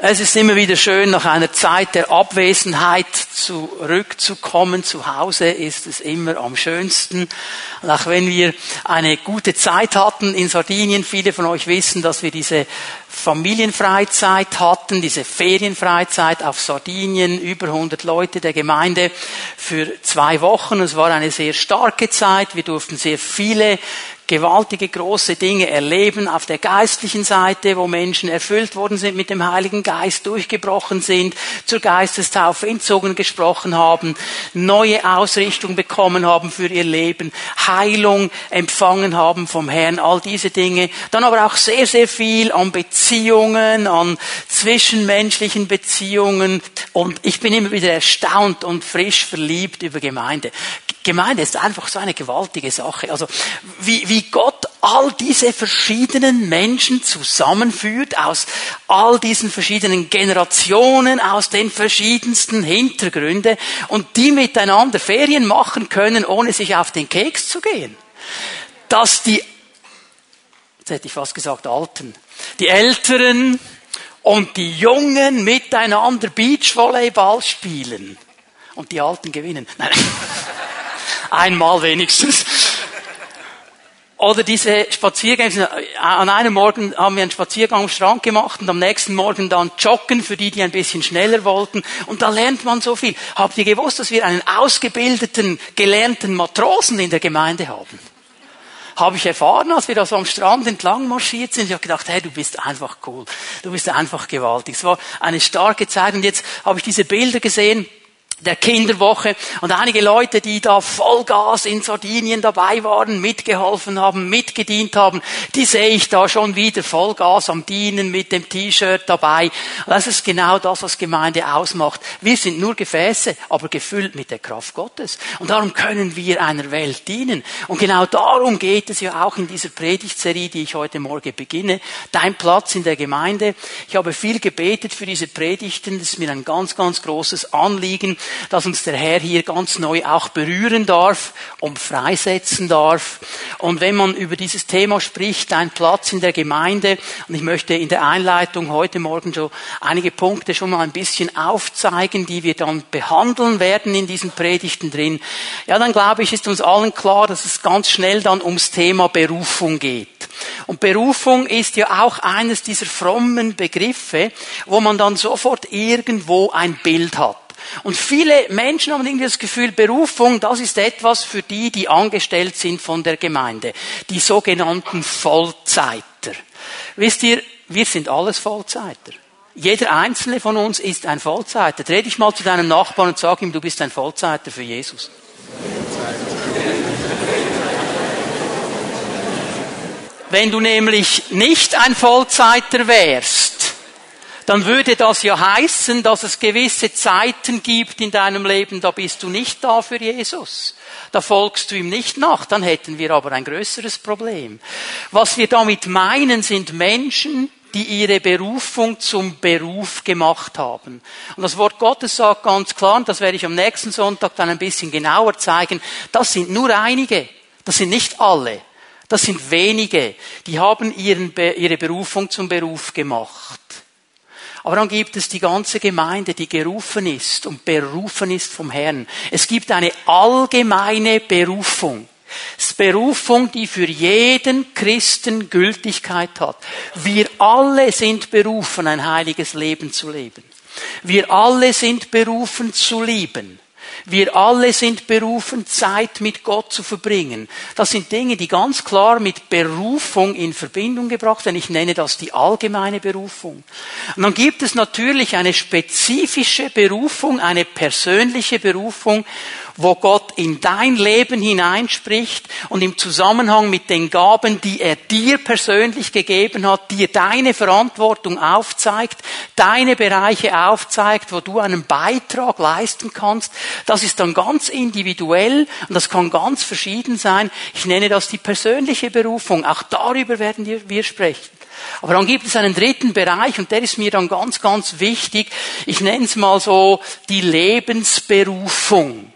Es ist immer wieder schön, nach einer Zeit der Abwesenheit zurückzukommen. Zu Hause ist es immer am schönsten. Auch wenn wir eine gute Zeit hatten in Sardinien, viele von euch wissen, dass wir diese Familienfreizeit hatten, diese Ferienfreizeit auf Sardinien, über 100 Leute der Gemeinde für zwei Wochen. Es war eine sehr starke Zeit. Wir durften sehr viele gewaltige große Dinge erleben auf der geistlichen Seite, wo Menschen erfüllt worden sind mit dem Heiligen Geist, durchgebrochen sind, zur Geistestaufe in Zungen gesprochen haben, neue Ausrichtung bekommen haben für ihr Leben, Heilung empfangen haben vom Herrn, all diese Dinge. Dann aber auch sehr, sehr viel an Beziehungen, an zwischenmenschlichen Beziehungen. Und ich bin immer wieder erstaunt und frisch verliebt über Gemeinde. Gemeinde ist einfach so eine gewaltige Sache. Also wie, wie Gott all diese verschiedenen Menschen zusammenführt aus all diesen verschiedenen Generationen, aus den verschiedensten Hintergründen und die miteinander Ferien machen können, ohne sich auf den Keks zu gehen. Dass die, jetzt hätte ich fast gesagt Alten, die Älteren und die Jungen miteinander Beachvolleyball spielen und die Alten gewinnen. Nein. Einmal wenigstens. Oder diese Spaziergänge. An einem Morgen haben wir einen Spaziergang am Strand gemacht und am nächsten Morgen dann joggen für die, die ein bisschen schneller wollten. Und da lernt man so viel. Habt ihr gewusst, dass wir einen ausgebildeten, gelernten Matrosen in der Gemeinde haben? Habe ich erfahren, als wir da so am Strand entlang marschiert sind. Ich habe gedacht, hey, du bist einfach cool. Du bist einfach gewaltig. Es war eine starke Zeit und jetzt habe ich diese Bilder gesehen der Kinderwoche und einige Leute, die da Vollgas in Sardinien dabei waren, mitgeholfen haben, mitgedient haben, die sehe ich da schon wieder Vollgas am Dienen mit dem T-Shirt dabei. Das ist genau das, was Gemeinde ausmacht. Wir sind nur Gefäße, aber gefüllt mit der Kraft Gottes. Und darum können wir einer Welt dienen. Und genau darum geht es ja auch in dieser Predigtserie, die ich heute Morgen beginne. Dein Platz in der Gemeinde. Ich habe viel gebetet für diese Predigten. Das ist mir ein ganz, ganz großes Anliegen dass uns der Herr hier ganz neu auch berühren darf und freisetzen darf. Und wenn man über dieses Thema spricht, ein Platz in der Gemeinde, und ich möchte in der Einleitung heute Morgen so einige Punkte schon mal ein bisschen aufzeigen, die wir dann behandeln werden in diesen Predigten drin, ja, dann glaube ich, ist uns allen klar, dass es ganz schnell dann ums Thema Berufung geht. Und Berufung ist ja auch eines dieser frommen Begriffe, wo man dann sofort irgendwo ein Bild hat. Und viele Menschen haben irgendwie das Gefühl, Berufung, das ist etwas für die, die angestellt sind von der Gemeinde. Die sogenannten Vollzeiter. Wisst ihr, wir sind alles Vollzeiter. Jeder einzelne von uns ist ein Vollzeiter. Dreh dich mal zu deinem Nachbarn und sag ihm, du bist ein Vollzeiter für Jesus. Wenn du nämlich nicht ein Vollzeiter wärst, dann würde das ja heißen, dass es gewisse Zeiten gibt in deinem Leben, da bist du nicht da für Jesus. Da folgst du ihm nicht nach, dann hätten wir aber ein größeres Problem. Was wir damit meinen, sind Menschen, die ihre Berufung zum Beruf gemacht haben. Und das Wort Gottes sagt ganz klar, und das werde ich am nächsten Sonntag dann ein bisschen genauer zeigen, das sind nur einige, das sind nicht alle. Das sind wenige, die haben ihren, ihre Berufung zum Beruf gemacht. Aber dann gibt es die ganze Gemeinde, die gerufen ist und berufen ist vom Herrn. Es gibt eine allgemeine Berufung. Es Berufung, die für jeden Christen Gültigkeit hat. Wir alle sind berufen, ein heiliges Leben zu leben. Wir alle sind berufen zu lieben. Wir alle sind berufen, Zeit mit Gott zu verbringen. Das sind Dinge, die ganz klar mit Berufung in Verbindung gebracht werden. Ich nenne das die allgemeine Berufung. Und dann gibt es natürlich eine spezifische Berufung, eine persönliche Berufung wo Gott in dein Leben hineinspricht und im Zusammenhang mit den Gaben, die er dir persönlich gegeben hat, dir deine Verantwortung aufzeigt, deine Bereiche aufzeigt, wo du einen Beitrag leisten kannst. Das ist dann ganz individuell und das kann ganz verschieden sein. Ich nenne das die persönliche Berufung. Auch darüber werden wir sprechen. Aber dann gibt es einen dritten Bereich und der ist mir dann ganz, ganz wichtig. Ich nenne es mal so die Lebensberufung.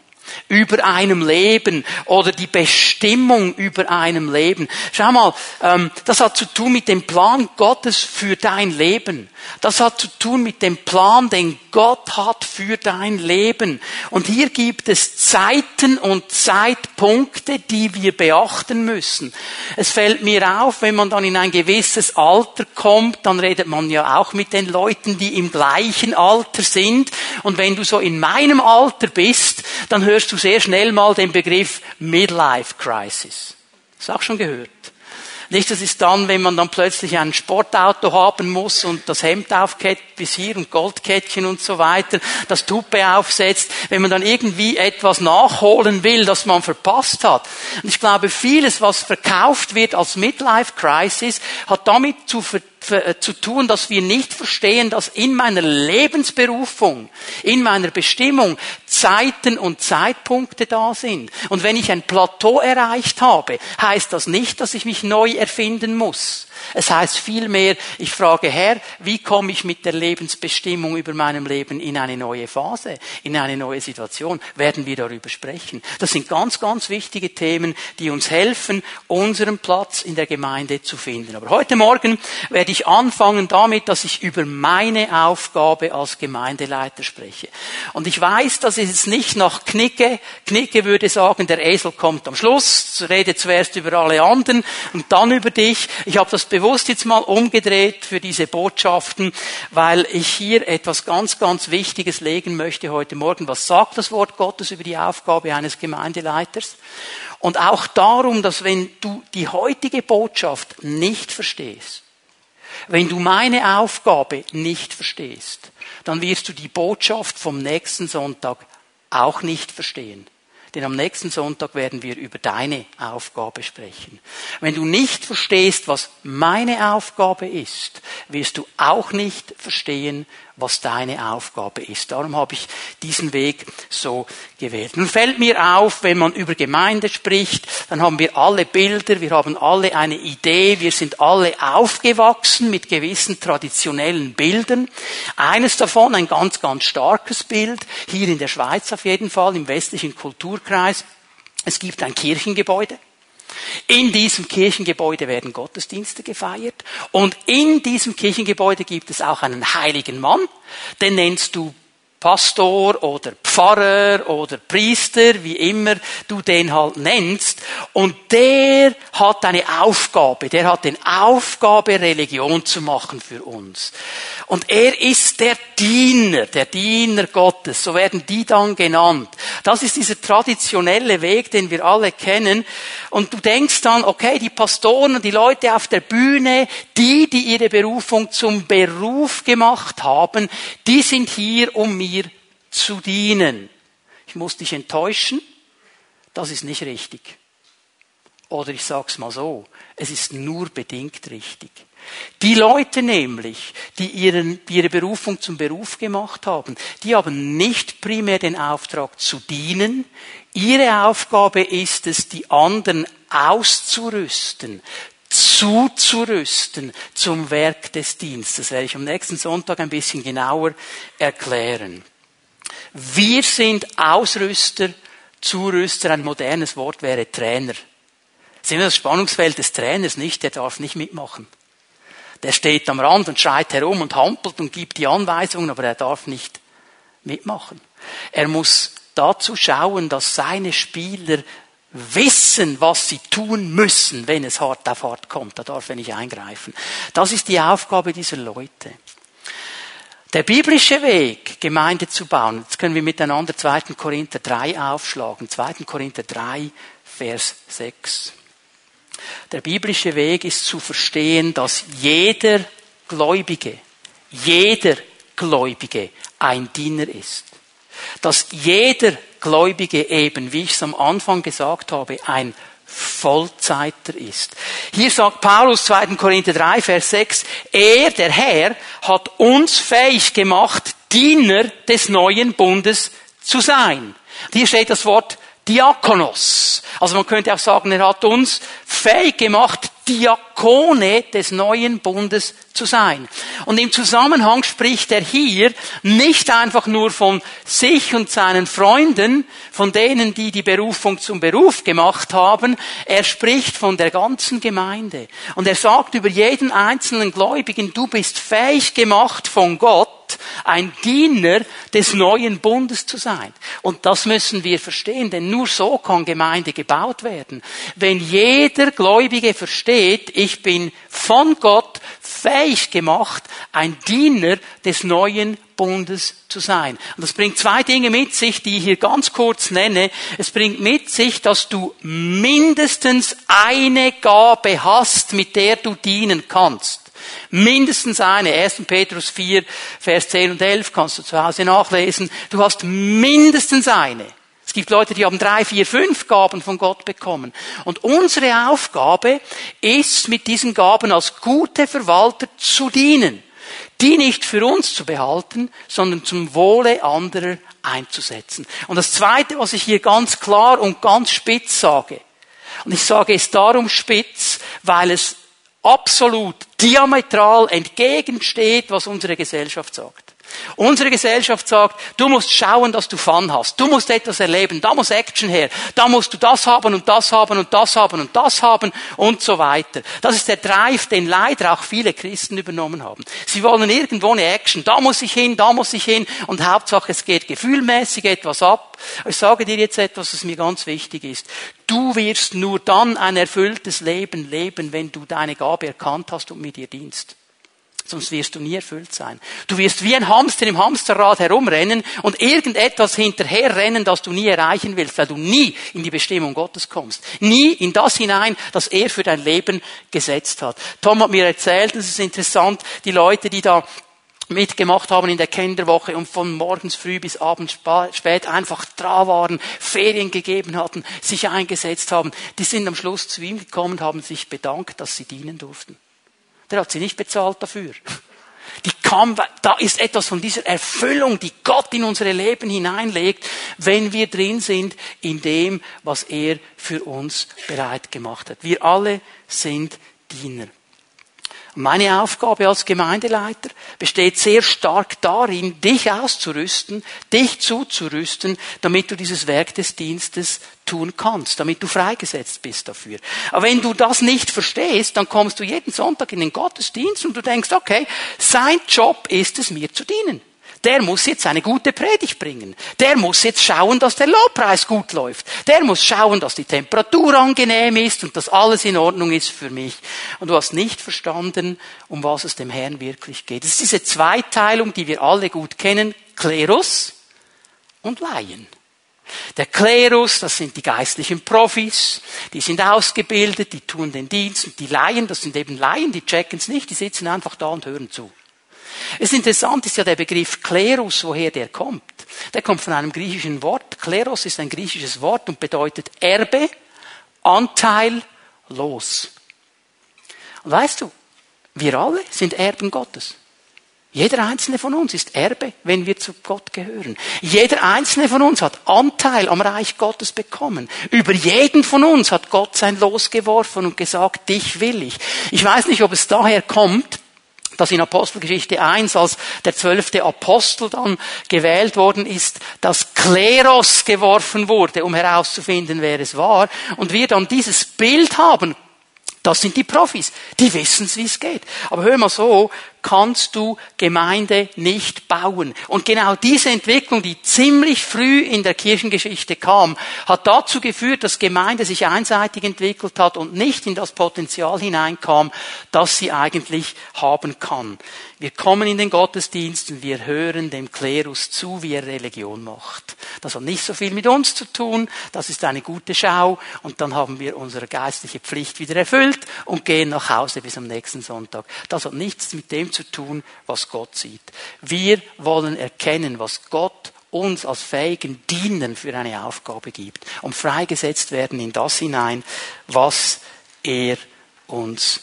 Über einem Leben oder die Bestimmung über einem Leben. Schau mal, ähm, das hat zu tun mit dem Plan Gottes für dein Leben. Das hat zu tun mit dem Plan, den Gott hat für dein Leben. Und hier gibt es Zeiten und Zeitpunkte, die wir beachten müssen. Es fällt mir auf, wenn man dann in ein gewisses Alter kommt, dann redet man ja auch mit den Leuten, die im gleichen Alter sind. Und wenn du so in meinem Alter bist, dann hörst du sehr schnell mal den Begriff Midlife Crisis. Hast auch schon gehört? Nicht, das ist dann, wenn man dann plötzlich ein Sportauto haben muss und das Hemd aufkettet bis hier und Goldkettchen und so weiter, das Tuppe aufsetzt, wenn man dann irgendwie etwas nachholen will, das man verpasst hat. Und ich glaube, vieles, was verkauft wird als Midlife Crisis, hat damit zu äh, zu tun, dass wir nicht verstehen, dass in meiner Lebensberufung, in meiner Bestimmung Zeiten und Zeitpunkte da sind. Und wenn ich ein Plateau erreicht habe, heißt das nicht, dass ich mich neu erfinden muss. Es heißt vielmehr, ich frage Herr, wie komme ich mit der Lebensbestimmung über meinem Leben in eine neue Phase, in eine neue Situation? Werden wir darüber sprechen? Das sind ganz, ganz wichtige Themen, die uns helfen, unseren Platz in der Gemeinde zu finden. Aber heute Morgen werde ich anfangen damit, dass ich über meine Aufgabe als Gemeindeleiter spreche. Und ich weiß, dass es jetzt nicht nach Knicke, Knicke würde sagen, der Esel kommt am Schluss, rede zuerst über alle anderen und dann über dich. Ich habe das bewusst jetzt mal umgedreht für diese Botschaften, weil ich hier etwas ganz, ganz Wichtiges legen möchte heute Morgen. Was sagt das Wort Gottes über die Aufgabe eines Gemeindeleiters? Und auch darum, dass wenn du die heutige Botschaft nicht verstehst, wenn du meine Aufgabe nicht verstehst, dann wirst du die Botschaft vom nächsten Sonntag auch nicht verstehen. Denn am nächsten Sonntag werden wir über deine Aufgabe sprechen. Wenn du nicht verstehst, was meine Aufgabe ist, wirst du auch nicht verstehen, was deine Aufgabe ist. Darum habe ich diesen Weg so gewählt. Nun fällt mir auf, wenn man über Gemeinde spricht, dann haben wir alle Bilder, wir haben alle eine Idee, wir sind alle aufgewachsen mit gewissen traditionellen Bildern. Eines davon, ein ganz, ganz starkes Bild, hier in der Schweiz auf jeden Fall, im westlichen Kulturkreis. Es gibt ein Kirchengebäude. In diesem Kirchengebäude werden Gottesdienste gefeiert. Und in diesem Kirchengebäude gibt es auch einen heiligen Mann, den nennst du Pastor oder Pfarrer oder Priester, wie immer du den halt nennst. Und der hat eine Aufgabe, der hat den Aufgabe, Religion zu machen für uns. Und er ist der Diener, der Diener Gottes, so werden die dann genannt. Das ist dieser traditionelle Weg, den wir alle kennen. Und du denkst dann, okay, die Pastoren die Leute auf der Bühne, die, die ihre Berufung zum Beruf gemacht haben, die sind hier, um mir zu dienen. Ich muss dich enttäuschen, das ist nicht richtig. Oder ich sag's mal so, es ist nur bedingt richtig. Die Leute nämlich, die ihren, ihre Berufung zum Beruf gemacht haben, die haben nicht primär den Auftrag zu dienen. Ihre Aufgabe ist es, die anderen auszurüsten, zuzurüsten zum Werk des Dienstes. Das werde ich am nächsten Sonntag ein bisschen genauer erklären. Wir sind Ausrüster, Zurüster, ein modernes Wort wäre Trainer. Sehen wir das Spannungsfeld des Trainers nicht, der darf nicht mitmachen. Der steht am Rand und schreit herum und hampelt und gibt die Anweisungen, aber er darf nicht mitmachen. Er muss dazu schauen, dass seine Spieler wissen, was sie tun müssen, wenn es hart auf hart kommt. Da darf er nicht eingreifen. Das ist die Aufgabe dieser Leute. Der biblische Weg, Gemeinde zu bauen, jetzt können wir miteinander 2. Korinther 3 aufschlagen. 2. Korinther 3, Vers 6. Der biblische Weg ist zu verstehen, dass jeder Gläubige, jeder Gläubige ein Diener ist. Dass jeder Gläubige eben, wie ich es am Anfang gesagt habe, ein Vollzeiter ist. Hier sagt Paulus 2. Korinther 3, Vers 6, er, der Herr, hat uns fähig gemacht, Diener des neuen Bundes zu sein. hier steht das Wort Diakonos. Also man könnte auch sagen, er hat uns fähig gemacht, Diakone des neuen Bundes zu sein. Und im Zusammenhang spricht er hier nicht einfach nur von sich und seinen Freunden, von denen, die die Berufung zum Beruf gemacht haben. Er spricht von der ganzen Gemeinde. Und er sagt über jeden einzelnen Gläubigen, du bist fähig gemacht von Ein Diener des neuen Bundes zu sein. Und das müssen wir verstehen, denn nur so kann Gemeinde gebaut werden. Wenn jeder Gläubige versteht, ich bin von Gott fähig gemacht, ein Diener des neuen Bundes zu sein. Und das bringt zwei Dinge mit sich, die ich hier ganz kurz nenne. Es bringt mit sich, dass du mindestens eine Gabe hast, mit der du dienen kannst. Mindestens eine. 1. Petrus 4, Vers 10 und 11 kannst du zu Hause nachlesen. Du hast mindestens eine. Es gibt Leute, die haben drei, vier, fünf Gaben von Gott bekommen. Und unsere Aufgabe ist, mit diesen Gaben als gute Verwalter zu dienen. Die nicht für uns zu behalten, sondern zum Wohle anderer einzusetzen. Und das Zweite, was ich hier ganz klar und ganz spitz sage, und ich sage es darum spitz, weil es absolut diametral entgegensteht, was unsere Gesellschaft sagt. Unsere Gesellschaft sagt, du musst schauen, dass du Fun hast. Du musst etwas erleben. Da muss Action her. Da musst du das haben und das haben und das haben und das haben und so weiter. Das ist der Drive, den leider auch viele Christen übernommen haben. Sie wollen irgendwo eine Action. Da muss ich hin, da muss ich hin und Hauptsache es geht gefühlmäßig etwas ab. Ich sage dir jetzt etwas, was mir ganz wichtig ist. Du wirst nur dann ein erfülltes Leben leben, wenn du deine Gabe erkannt hast und mit ihr dienst sonst wirst du nie erfüllt sein. Du wirst wie ein Hamster im Hamsterrad herumrennen und irgendetwas hinterherrennen, das du nie erreichen willst, weil du nie in die Bestimmung Gottes kommst. Nie in das hinein, das er für dein Leben gesetzt hat. Tom hat mir erzählt, das ist interessant, die Leute, die da mitgemacht haben in der Kinderwoche und von morgens früh bis abends spät einfach dran waren, Ferien gegeben hatten, sich eingesetzt haben, die sind am Schluss zu ihm gekommen, haben sich bedankt, dass sie dienen durften. Der hat sie nicht bezahlt dafür. Die kam, da ist etwas von dieser Erfüllung, die Gott in unsere Leben hineinlegt, wenn wir drin sind in dem, was er für uns bereit gemacht hat. Wir alle sind Diener. Meine Aufgabe als Gemeindeleiter besteht sehr stark darin, dich auszurüsten, dich zuzurüsten, damit du dieses Werk des Dienstes tun kannst, damit du freigesetzt bist dafür. Aber wenn du das nicht verstehst, dann kommst du jeden Sonntag in den Gottesdienst und du denkst, okay, sein Job ist es, mir zu dienen der muss jetzt eine gute Predigt bringen. Der muss jetzt schauen, dass der Lobpreis gut läuft. Der muss schauen, dass die Temperatur angenehm ist und dass alles in Ordnung ist für mich. Und du hast nicht verstanden, um was es dem Herrn wirklich geht. Es ist diese Zweiteilung, die wir alle gut kennen. Klerus und Laien. Der Klerus, das sind die geistlichen Profis, die sind ausgebildet, die tun den Dienst und die Laien, das sind eben Laien, die checken es nicht, die sitzen einfach da und hören zu. Es interessant ist ja der Begriff Klerus, woher der kommt. Der kommt von einem griechischen Wort. Kleros ist ein griechisches Wort und bedeutet Erbe, Anteil, los. Und weißt du, wir alle sind Erben Gottes. Jeder einzelne von uns ist Erbe, wenn wir zu Gott gehören. Jeder einzelne von uns hat Anteil am Reich Gottes bekommen. Über jeden von uns hat Gott sein Los geworfen und gesagt, dich will ich. Ich weiß nicht, ob es daher kommt, dass in Apostelgeschichte 1, als der zwölfte Apostel dann gewählt worden ist, das Kleros geworfen wurde, um herauszufinden, wer es war. Und wir dann dieses Bild haben, das sind die Profis, die wissen, wie es geht. Aber hör mal so, kannst du Gemeinde nicht bauen. Und genau diese Entwicklung, die ziemlich früh in der Kirchengeschichte kam, hat dazu geführt, dass Gemeinde sich einseitig entwickelt hat und nicht in das Potenzial hineinkam, das sie eigentlich haben kann. Wir kommen in den Gottesdienst und wir hören dem Klerus zu, wie er Religion macht. Das hat nicht so viel mit uns zu tun, das ist eine gute Schau und dann haben wir unsere geistliche Pflicht wieder erfüllt und gehen nach Hause bis am nächsten Sonntag. Das hat nichts mit dem zu tun, was Gott sieht. Wir wollen erkennen, was Gott uns als fähigen Dienern für eine Aufgabe gibt, um freigesetzt werden in das hinein, was er uns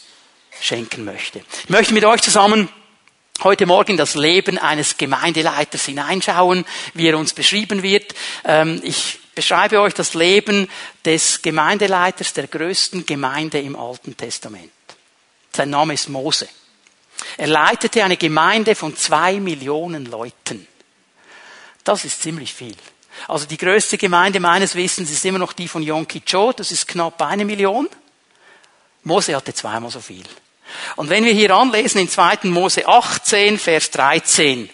schenken möchte. Ich möchte mit euch zusammen heute Morgen das Leben eines Gemeindeleiters hineinschauen, wie er uns beschrieben wird. Ähm, ich beschreibe euch das Leben des Gemeindeleiters der größten Gemeinde im Alten Testament. Sein Name ist Mose. Er leitete eine Gemeinde von zwei Millionen Leuten. Das ist ziemlich viel. Also die größte Gemeinde meines Wissens ist immer noch die von Yom Kippur, das ist knapp eine Million. Mose hatte zweimal so viel. Und wenn wir hier anlesen in 2. Mose 18, Vers 13,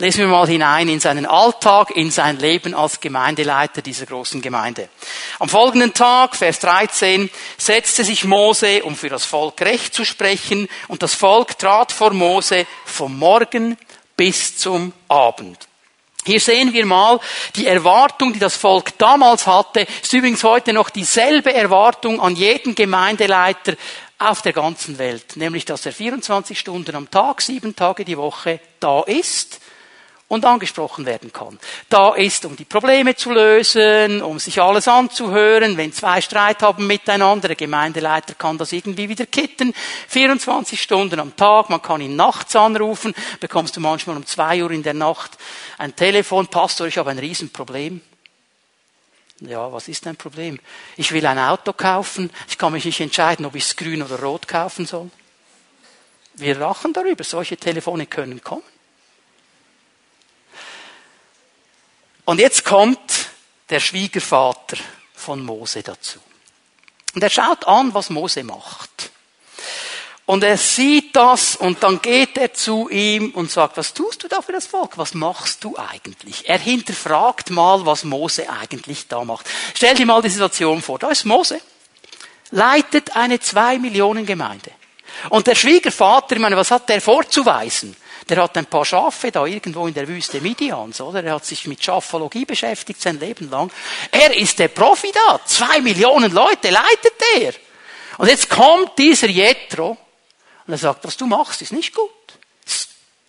lesen wir mal hinein in seinen Alltag, in sein Leben als Gemeindeleiter dieser großen Gemeinde. Am folgenden Tag, Vers 13, setzte sich Mose, um für das Volk Recht zu sprechen, und das Volk trat vor Mose vom Morgen bis zum Abend. Hier sehen wir mal die Erwartung, die das Volk damals hatte, ist übrigens heute noch dieselbe Erwartung an jeden Gemeindeleiter auf der ganzen Welt, nämlich dass er 24 Stunden am Tag, sieben Tage die Woche da ist und angesprochen werden kann. Da ist, um die Probleme zu lösen, um sich alles anzuhören, wenn zwei Streit haben miteinander, der Gemeindeleiter kann das irgendwie wieder kitten, 24 Stunden am Tag, man kann ihn nachts anrufen, bekommst du manchmal um zwei Uhr in der Nacht ein Telefon, Pastor, ich habe ein Riesenproblem. Ja, was ist dein Problem? Ich will ein Auto kaufen, ich kann mich nicht entscheiden, ob ich es grün oder rot kaufen soll. Wir lachen darüber, solche Telefone können kommen. Und jetzt kommt der Schwiegervater von Mose dazu. Und er schaut an, was Mose macht. Und er sieht das und dann geht er zu ihm und sagt, was tust du da für das Volk? Was machst du eigentlich? Er hinterfragt mal, was Mose eigentlich da macht. Stell dir mal die Situation vor. Da ist Mose, leitet eine zwei Millionen Gemeinde. Und der Schwiegervater, ich meine, was hat der vorzuweisen? Der hat ein paar Schafe da irgendwo in der Wüste Midians, oder? Er hat sich mit Schafologie beschäftigt sein Leben lang. Er ist der Profi da. Zwei Millionen Leute leitet er. Und jetzt kommt dieser Jethro und er sagt, was du machst, ist nicht gut.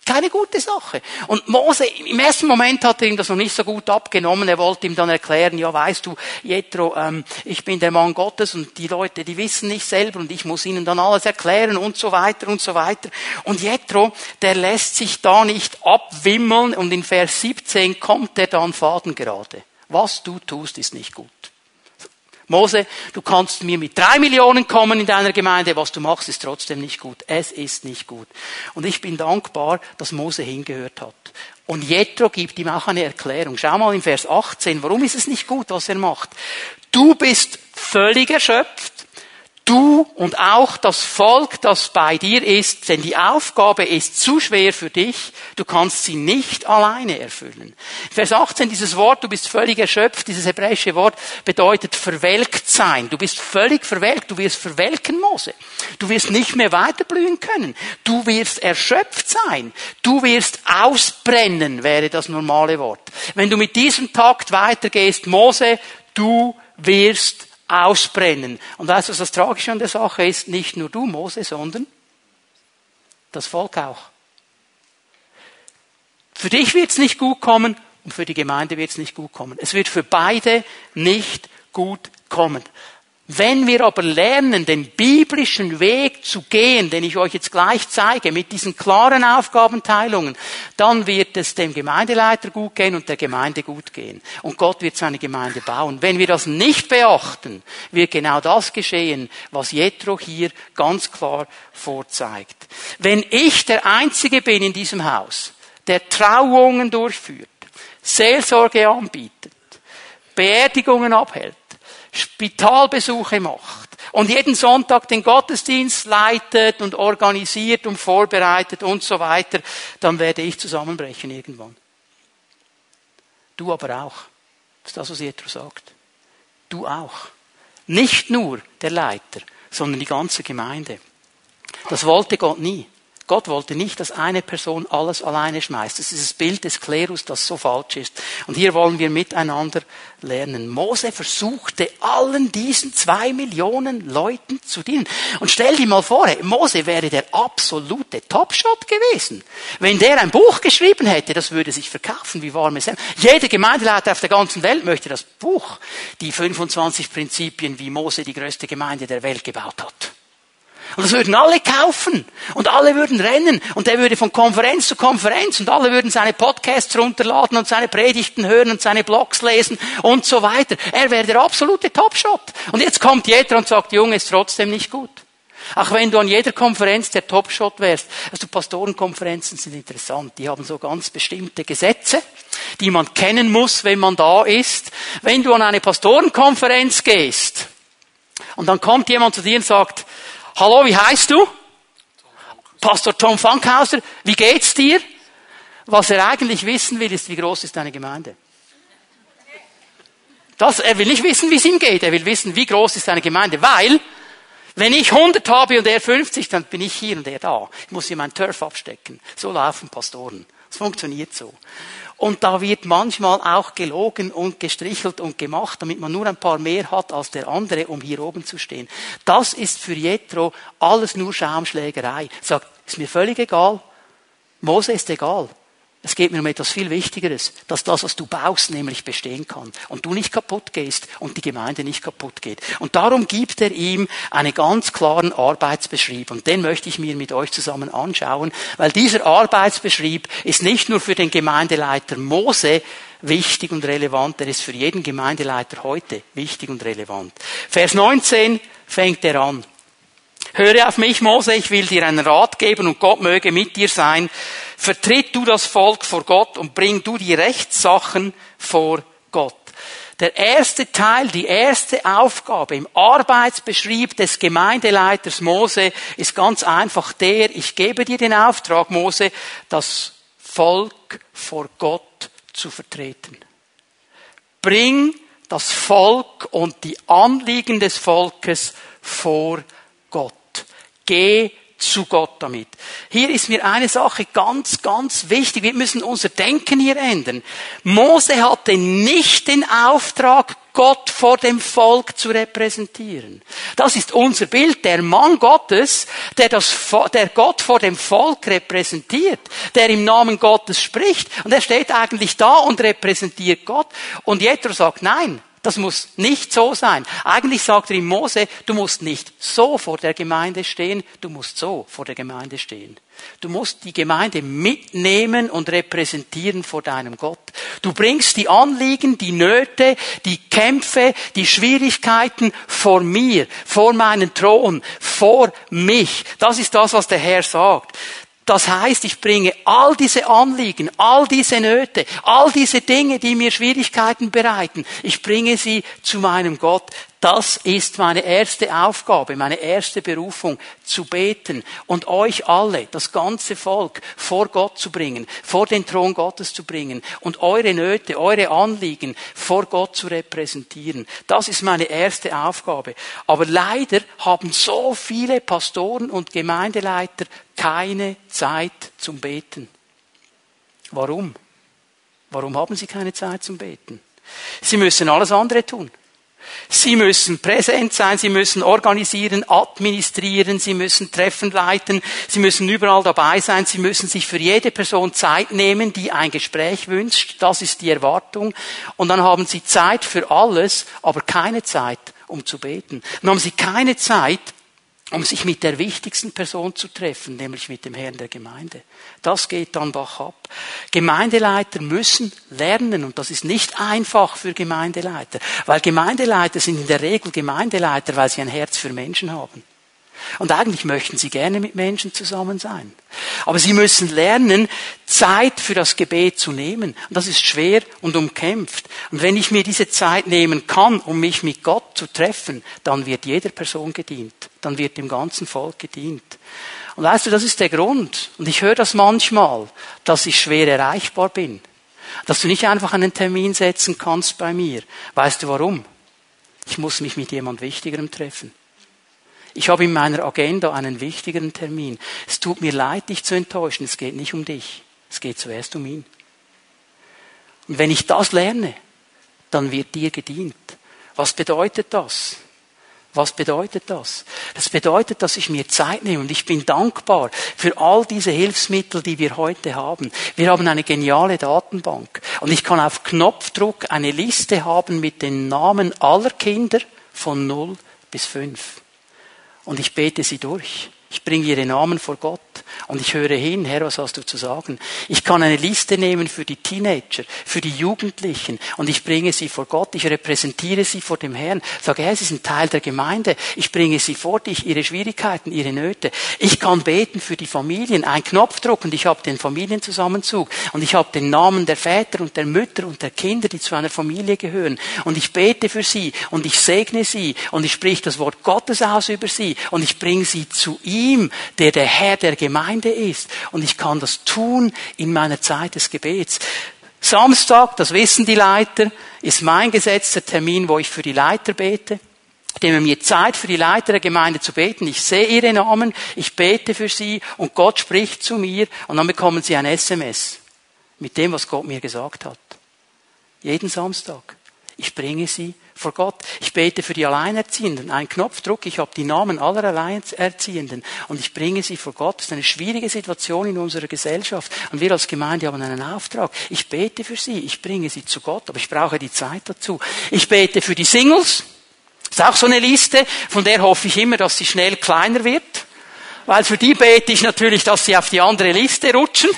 Keine gute Sache. Und Mose, im ersten Moment hat er ihm das noch nicht so gut abgenommen. Er wollte ihm dann erklären, ja weißt du, Jethro, ähm, ich bin der Mann Gottes und die Leute, die wissen nicht selber und ich muss ihnen dann alles erklären und so weiter und so weiter. Und Jethro, der lässt sich da nicht abwimmeln und in Vers 17 kommt er dann faden gerade. Was du tust, ist nicht gut. Mose, du kannst mir mit drei Millionen kommen in deiner Gemeinde, was du machst, ist trotzdem nicht gut. Es ist nicht gut. Und ich bin dankbar, dass Mose hingehört hat. Und Jethro gibt ihm auch eine Erklärung. Schau mal in Vers 18, warum ist es nicht gut, was er macht? Du bist völlig erschöpft du und auch das Volk, das bei dir ist, denn die Aufgabe ist zu schwer für dich, du kannst sie nicht alleine erfüllen. Vers 18, dieses Wort, du bist völlig erschöpft, dieses hebräische Wort bedeutet verwelkt sein. Du bist völlig verwelkt, du wirst verwelken, Mose. Du wirst nicht mehr weiterblühen können. Du wirst erschöpft sein. Du wirst ausbrennen, wäre das normale Wort. Wenn du mit diesem Takt weitergehst, Mose, du wirst ausbrennen. Und weißt du, was das Tragische an der Sache ist? Nicht nur du, Mose, sondern das Volk auch. Für dich wird es nicht gut kommen und für die Gemeinde wird es nicht gut kommen. Es wird für beide nicht gut kommen. Wenn wir aber lernen, den biblischen Weg zu gehen, den ich euch jetzt gleich zeige, mit diesen klaren Aufgabenteilungen, dann wird es dem Gemeindeleiter gut gehen und der Gemeinde gut gehen. Und Gott wird seine Gemeinde bauen. Wenn wir das nicht beachten, wird genau das geschehen, was Jethro hier ganz klar vorzeigt. Wenn ich der Einzige bin in diesem Haus, der Trauungen durchführt, Seelsorge anbietet, Beerdigungen abhält, Spitalbesuche macht und jeden Sonntag den Gottesdienst leitet und organisiert und vorbereitet und so weiter, dann werde ich zusammenbrechen irgendwann. Du aber auch. Das ist das, was Jethro sagt. Du auch. Nicht nur der Leiter, sondern die ganze Gemeinde. Das wollte Gott nie. Gott wollte nicht, dass eine Person alles alleine schmeißt. Das ist das Bild des Klerus, das so falsch ist. Und hier wollen wir miteinander lernen. Mose versuchte allen diesen zwei Millionen Leuten zu dienen. Und stell dir mal vor, Mose wäre der absolute Topshot gewesen. Wenn der ein Buch geschrieben hätte, das würde sich verkaufen wie warme Semmeln. Jede Gemeindeleiter auf der ganzen Welt möchte das Buch, die 25 Prinzipien, wie Mose die größte Gemeinde der Welt gebaut hat. Und das würden alle kaufen. Und alle würden rennen. Und er würde von Konferenz zu Konferenz. Und alle würden seine Podcasts runterladen und seine Predigten hören und seine Blogs lesen und so weiter. Er wäre der absolute Topshot. Und jetzt kommt jeder und sagt, Junge, ist trotzdem nicht gut. Auch wenn du an jeder Konferenz der Topshot wärst. Also Pastorenkonferenzen sind interessant. Die haben so ganz bestimmte Gesetze, die man kennen muss, wenn man da ist. Wenn du an eine Pastorenkonferenz gehst und dann kommt jemand zu dir und sagt, hallo, wie heißt du? Pastor Tom Funkhauser, wie geht's dir? Was er eigentlich wissen will, ist, wie groß ist deine Gemeinde? Das, er will nicht wissen, wie es ihm geht. Er will wissen, wie groß ist deine Gemeinde. Weil wenn ich 100 habe und er 50, dann bin ich hier und er da. Ich muss hier meinen Turf abstecken. So laufen Pastoren. Es funktioniert so. Und da wird manchmal auch gelogen und gestrichelt und gemacht, damit man nur ein paar mehr hat als der andere, um hier oben zu stehen. Das ist für Jethro alles nur Schaumschlägerei. Sagt, ist mir völlig egal. Mose ist egal. Es geht mir um etwas viel Wichtigeres, dass das, was du baust, nämlich bestehen kann und du nicht kaputt gehst und die Gemeinde nicht kaputt geht. Und darum gibt er ihm einen ganz klaren Arbeitsbeschrieb und den möchte ich mir mit euch zusammen anschauen, weil dieser Arbeitsbeschrieb ist nicht nur für den Gemeindeleiter Mose wichtig und relevant, er ist für jeden Gemeindeleiter heute wichtig und relevant. Vers 19 fängt er an. Höre auf mich, Mose, ich will dir einen Rat geben und Gott möge mit dir sein. Vertritt du das Volk vor Gott und bring du die Rechtssachen vor Gott. Der erste Teil, die erste Aufgabe im Arbeitsbeschrieb des Gemeindeleiters Mose ist ganz einfach der, ich gebe dir den Auftrag, Mose, das Volk vor Gott zu vertreten. Bring das Volk und die Anliegen des Volkes vor Gott. Geh zu Gott damit. Hier ist mir eine Sache ganz, ganz wichtig. Wir müssen unser Denken hier ändern. Mose hatte nicht den Auftrag, Gott vor dem Volk zu repräsentieren. Das ist unser Bild, der Mann Gottes, der, das, der Gott vor dem Volk repräsentiert, der im Namen Gottes spricht. Und er steht eigentlich da und repräsentiert Gott. Und Jethro sagt, nein, das muss nicht so sein. Eigentlich sagt er ihm Mose, du musst nicht so vor der Gemeinde stehen, du musst so vor der Gemeinde stehen. Du musst die Gemeinde mitnehmen und repräsentieren vor deinem Gott. Du bringst die Anliegen, die Nöte, die Kämpfe, die Schwierigkeiten vor mir, vor meinen Thron, vor mich. Das ist das, was der Herr sagt. Das heißt, ich bringe all diese Anliegen, all diese Nöte, all diese Dinge, die mir Schwierigkeiten bereiten, ich bringe sie zu meinem Gott. Das ist meine erste Aufgabe, meine erste Berufung, zu beten und euch alle, das ganze Volk, vor Gott zu bringen, vor den Thron Gottes zu bringen und eure Nöte, eure Anliegen vor Gott zu repräsentieren. Das ist meine erste Aufgabe. Aber leider haben so viele Pastoren und Gemeindeleiter keine Zeit zum Beten. Warum? Warum haben sie keine Zeit zum Beten? Sie müssen alles andere tun. Sie müssen präsent sein, Sie müssen organisieren, administrieren, Sie müssen Treffen leiten, Sie müssen überall dabei sein, Sie müssen sich für jede Person Zeit nehmen, die ein Gespräch wünscht. Das ist die Erwartung. Und dann haben Sie Zeit für alles, aber keine Zeit, um zu beten. Dann haben Sie keine Zeit, um sich mit der wichtigsten Person zu treffen, nämlich mit dem Herrn der Gemeinde. Das geht dann bach ab. Gemeindeleiter müssen lernen, und das ist nicht einfach für Gemeindeleiter, weil Gemeindeleiter sind in der Regel Gemeindeleiter, weil sie ein Herz für Menschen haben. Und eigentlich möchten sie gerne mit Menschen zusammen sein. Aber sie müssen lernen, Zeit für das Gebet zu nehmen. Und das ist schwer und umkämpft. Und wenn ich mir diese Zeit nehmen kann, um mich mit Gott zu treffen, dann wird jeder Person gedient. Dann wird dem ganzen Volk gedient. Und weißt du, das ist der Grund. Und ich höre das manchmal, dass ich schwer erreichbar bin. Dass du nicht einfach einen Termin setzen kannst bei mir. Weißt du warum? Ich muss mich mit jemand Wichtigerem treffen. Ich habe in meiner Agenda einen wichtigeren Termin. Es tut mir leid, dich zu enttäuschen. Es geht nicht um dich. Es geht zuerst um ihn. Und wenn ich das lerne, dann wird dir gedient. Was bedeutet das? Was bedeutet das? Das bedeutet, dass ich mir Zeit nehme und ich bin dankbar für all diese Hilfsmittel, die wir heute haben. Wir haben eine geniale Datenbank und ich kann auf Knopfdruck eine Liste haben mit den Namen aller Kinder von 0 bis 5. und ich bete sie durch. Ich bringe ihre Namen vor Gott und ich höre hin, Herr, was hast du zu sagen? Ich kann eine Liste nehmen für die Teenager, für die Jugendlichen und ich bringe sie vor Gott, ich repräsentiere sie vor dem Herrn, sage, Herr, sie sind Teil der Gemeinde, ich bringe sie vor dich, ihre Schwierigkeiten, ihre Nöte. Ich kann beten für die Familien, ein Knopfdruck und ich habe den Familienzusammenzug und ich habe den Namen der Väter und der Mütter und der Kinder, die zu einer Familie gehören. Und ich bete für sie und ich segne sie und ich sprich das Wort Gottes aus über sie und ich bringe sie zu ihm ihm, der der Herr der Gemeinde ist. Und ich kann das tun in meiner Zeit des Gebets. Samstag, das wissen die Leiter, ist mein gesetzter Termin, wo ich für die Leiter bete. Ich nehme mir Zeit für die Leiter der Gemeinde zu beten. Ich sehe ihre Namen, ich bete für sie und Gott spricht zu mir und dann bekommen sie ein SMS mit dem, was Gott mir gesagt hat. Jeden Samstag. Ich bringe sie vor Gott. Ich bete für die Alleinerziehenden. Ein Knopfdruck, ich habe die Namen aller Alleinerziehenden und ich bringe sie vor Gott. Das ist eine schwierige Situation in unserer Gesellschaft. Und wir als Gemeinde haben einen Auftrag. Ich bete für sie, ich bringe sie zu Gott, aber ich brauche die Zeit dazu. Ich bete für die Singles. Das ist auch so eine Liste, von der hoffe ich immer, dass sie schnell kleiner wird weil für die bete ich natürlich, dass sie auf die andere Liste rutschen,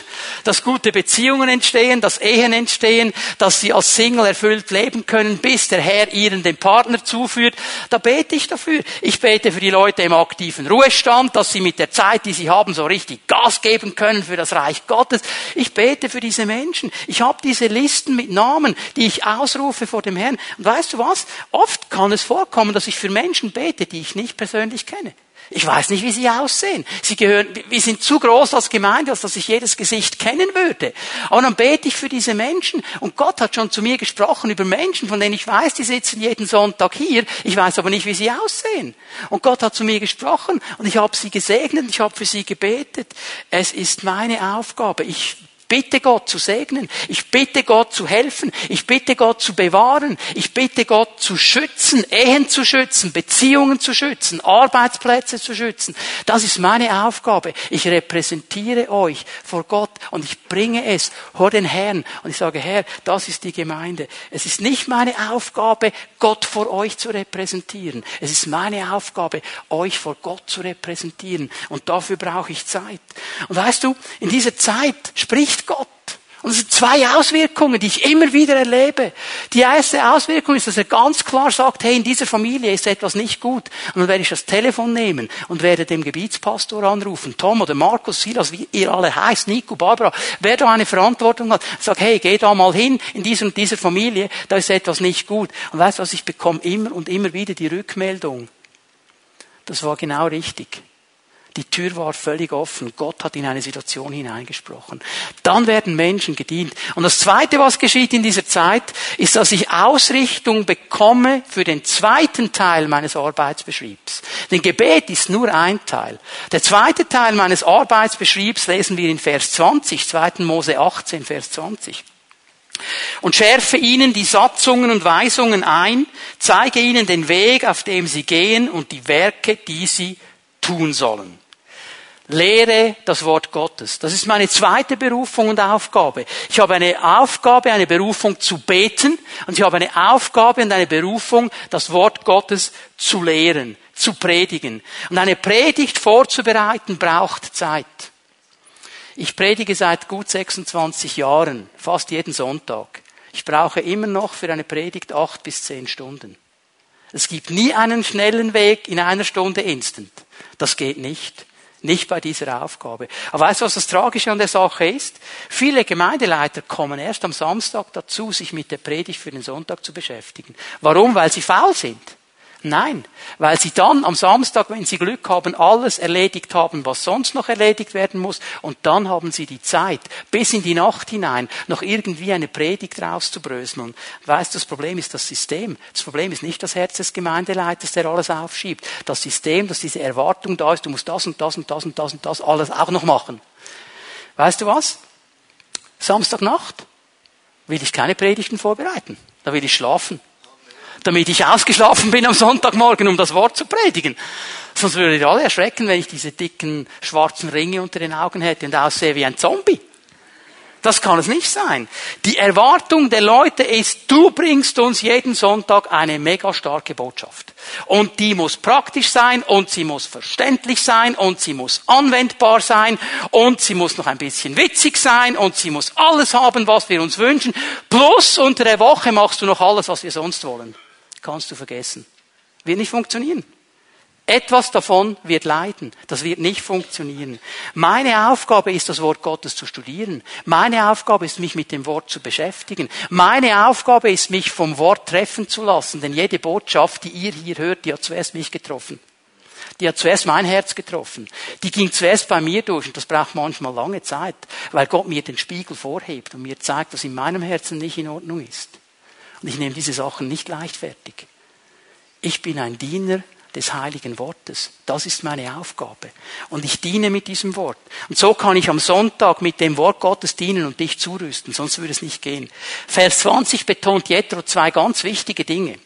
dass gute Beziehungen entstehen, dass Ehen entstehen, dass sie als Single erfüllt leben können, bis der Herr ihren den Partner zuführt. Da bete ich dafür. Ich bete für die Leute im aktiven Ruhestand, dass sie mit der Zeit, die sie haben, so richtig Gas geben können für das Reich Gottes. Ich bete für diese Menschen. Ich habe diese Listen mit Namen, die ich ausrufe vor dem Herrn. Und weißt du was? Oft kann es vorkommen, dass ich für Menschen bete, die ich nicht persönlich kenne. Ich weiß nicht, wie sie aussehen. Sie gehören, wir sind zu groß als Gemeinde, als dass ich jedes Gesicht kennen würde. Aber dann bete ich für diese Menschen. Und Gott hat schon zu mir gesprochen über Menschen, von denen ich weiß, die sitzen jeden Sonntag hier. Ich weiß aber nicht, wie sie aussehen. Und Gott hat zu mir gesprochen und ich habe sie gesegnet, ich habe für sie gebetet. Es ist meine Aufgabe. Ich bitte Gott zu segnen. Ich bitte Gott zu helfen. Ich bitte Gott zu bewahren. Ich bitte Gott zu schützen, Ehen zu schützen, Beziehungen zu schützen, Arbeitsplätze zu schützen. Das ist meine Aufgabe. Ich repräsentiere euch vor Gott und ich bringe es vor den Herrn und ich sage, Herr, das ist die Gemeinde. Es ist nicht meine Aufgabe, Gott vor euch zu repräsentieren. Es ist meine Aufgabe, euch vor Gott zu repräsentieren. Und dafür brauche ich Zeit. Und weißt du, in dieser Zeit spricht spricht Gott. Und es sind zwei Auswirkungen, die ich immer wieder erlebe. Die erste Auswirkung ist, dass er ganz klar sagt, hey, in dieser Familie ist etwas nicht gut. Und dann werde ich das Telefon nehmen und werde dem Gebietspastor anrufen, Tom oder Markus, Silas, wie ihr alle heißt, Nico, Barbara, wer da eine Verantwortung hat, sag, hey, geh da mal hin in dieser und dieser Familie, da ist etwas nicht gut. Und weißt du was, ich bekomme immer und immer wieder die Rückmeldung. Das war genau richtig. Die Tür war völlig offen. Gott hat in eine Situation hineingesprochen. Dann werden Menschen gedient. Und das Zweite, was geschieht in dieser Zeit, ist, dass ich Ausrichtung bekomme für den zweiten Teil meines Arbeitsbeschriebs. Denn Gebet ist nur ein Teil. Der zweite Teil meines Arbeitsbeschriebs lesen wir in Vers 20, 2. Mose 18, Vers 20 und schärfe ihnen die Satzungen und Weisungen ein, zeige ihnen den Weg, auf dem sie gehen und die Werke, die sie tun sollen. Lehre das Wort Gottes. Das ist meine zweite Berufung und Aufgabe. Ich habe eine Aufgabe, eine Berufung zu beten und ich habe eine Aufgabe und eine Berufung, das Wort Gottes zu lehren, zu predigen. Und eine Predigt vorzubereiten braucht Zeit. Ich predige seit gut 26 Jahren, fast jeden Sonntag. Ich brauche immer noch für eine Predigt acht bis zehn Stunden. Es gibt nie einen schnellen Weg in einer Stunde instant. Das geht nicht. Nicht bei dieser Aufgabe. Aber weißt du, was das Tragische an der Sache ist? Viele Gemeindeleiter kommen erst am Samstag dazu, sich mit der Predigt für den Sonntag zu beschäftigen. Warum? Weil sie faul sind. Nein, weil sie dann am Samstag, wenn sie Glück haben, alles erledigt haben, was sonst noch erledigt werden muss, und dann haben sie die Zeit, bis in die Nacht hinein, noch irgendwie eine Predigt rauszubröseln. Weißt, das Problem ist das System. Das Problem ist nicht das Herz des Gemeindeleiters, der alles aufschiebt. Das System, dass diese Erwartung da ist, du musst das und das und das und das und das alles auch noch machen. Weißt du was? Samstagnacht will ich keine Predigten vorbereiten. Da will ich schlafen damit ich ausgeschlafen bin am Sonntagmorgen, um das Wort zu predigen. Sonst würdet ihr alle erschrecken, wenn ich diese dicken schwarzen Ringe unter den Augen hätte und aussehe wie ein Zombie. Das kann es nicht sein. Die Erwartung der Leute ist, du bringst uns jeden Sonntag eine mega starke Botschaft. Und die muss praktisch sein und sie muss verständlich sein und sie muss anwendbar sein und sie muss noch ein bisschen witzig sein und sie muss alles haben, was wir uns wünschen. Plus unter der Woche machst du noch alles, was wir sonst wollen. Kannst du vergessen. Wird nicht funktionieren. Etwas davon wird leiden. Das wird nicht funktionieren. Meine Aufgabe ist, das Wort Gottes zu studieren. Meine Aufgabe ist, mich mit dem Wort zu beschäftigen. Meine Aufgabe ist, mich vom Wort treffen zu lassen. Denn jede Botschaft, die ihr hier hört, die hat zuerst mich getroffen. Die hat zuerst mein Herz getroffen. Die ging zuerst bei mir durch und das braucht manchmal lange Zeit, weil Gott mir den Spiegel vorhebt und mir zeigt, was in meinem Herzen nicht in Ordnung ist. Und ich nehme diese Sachen nicht leichtfertig. Ich bin ein Diener des heiligen Wortes. Das ist meine Aufgabe. Und ich diene mit diesem Wort. Und so kann ich am Sonntag mit dem Wort Gottes dienen und dich zurüsten, sonst würde es nicht gehen. Vers 20 betont Jethro zwei ganz wichtige Dinge.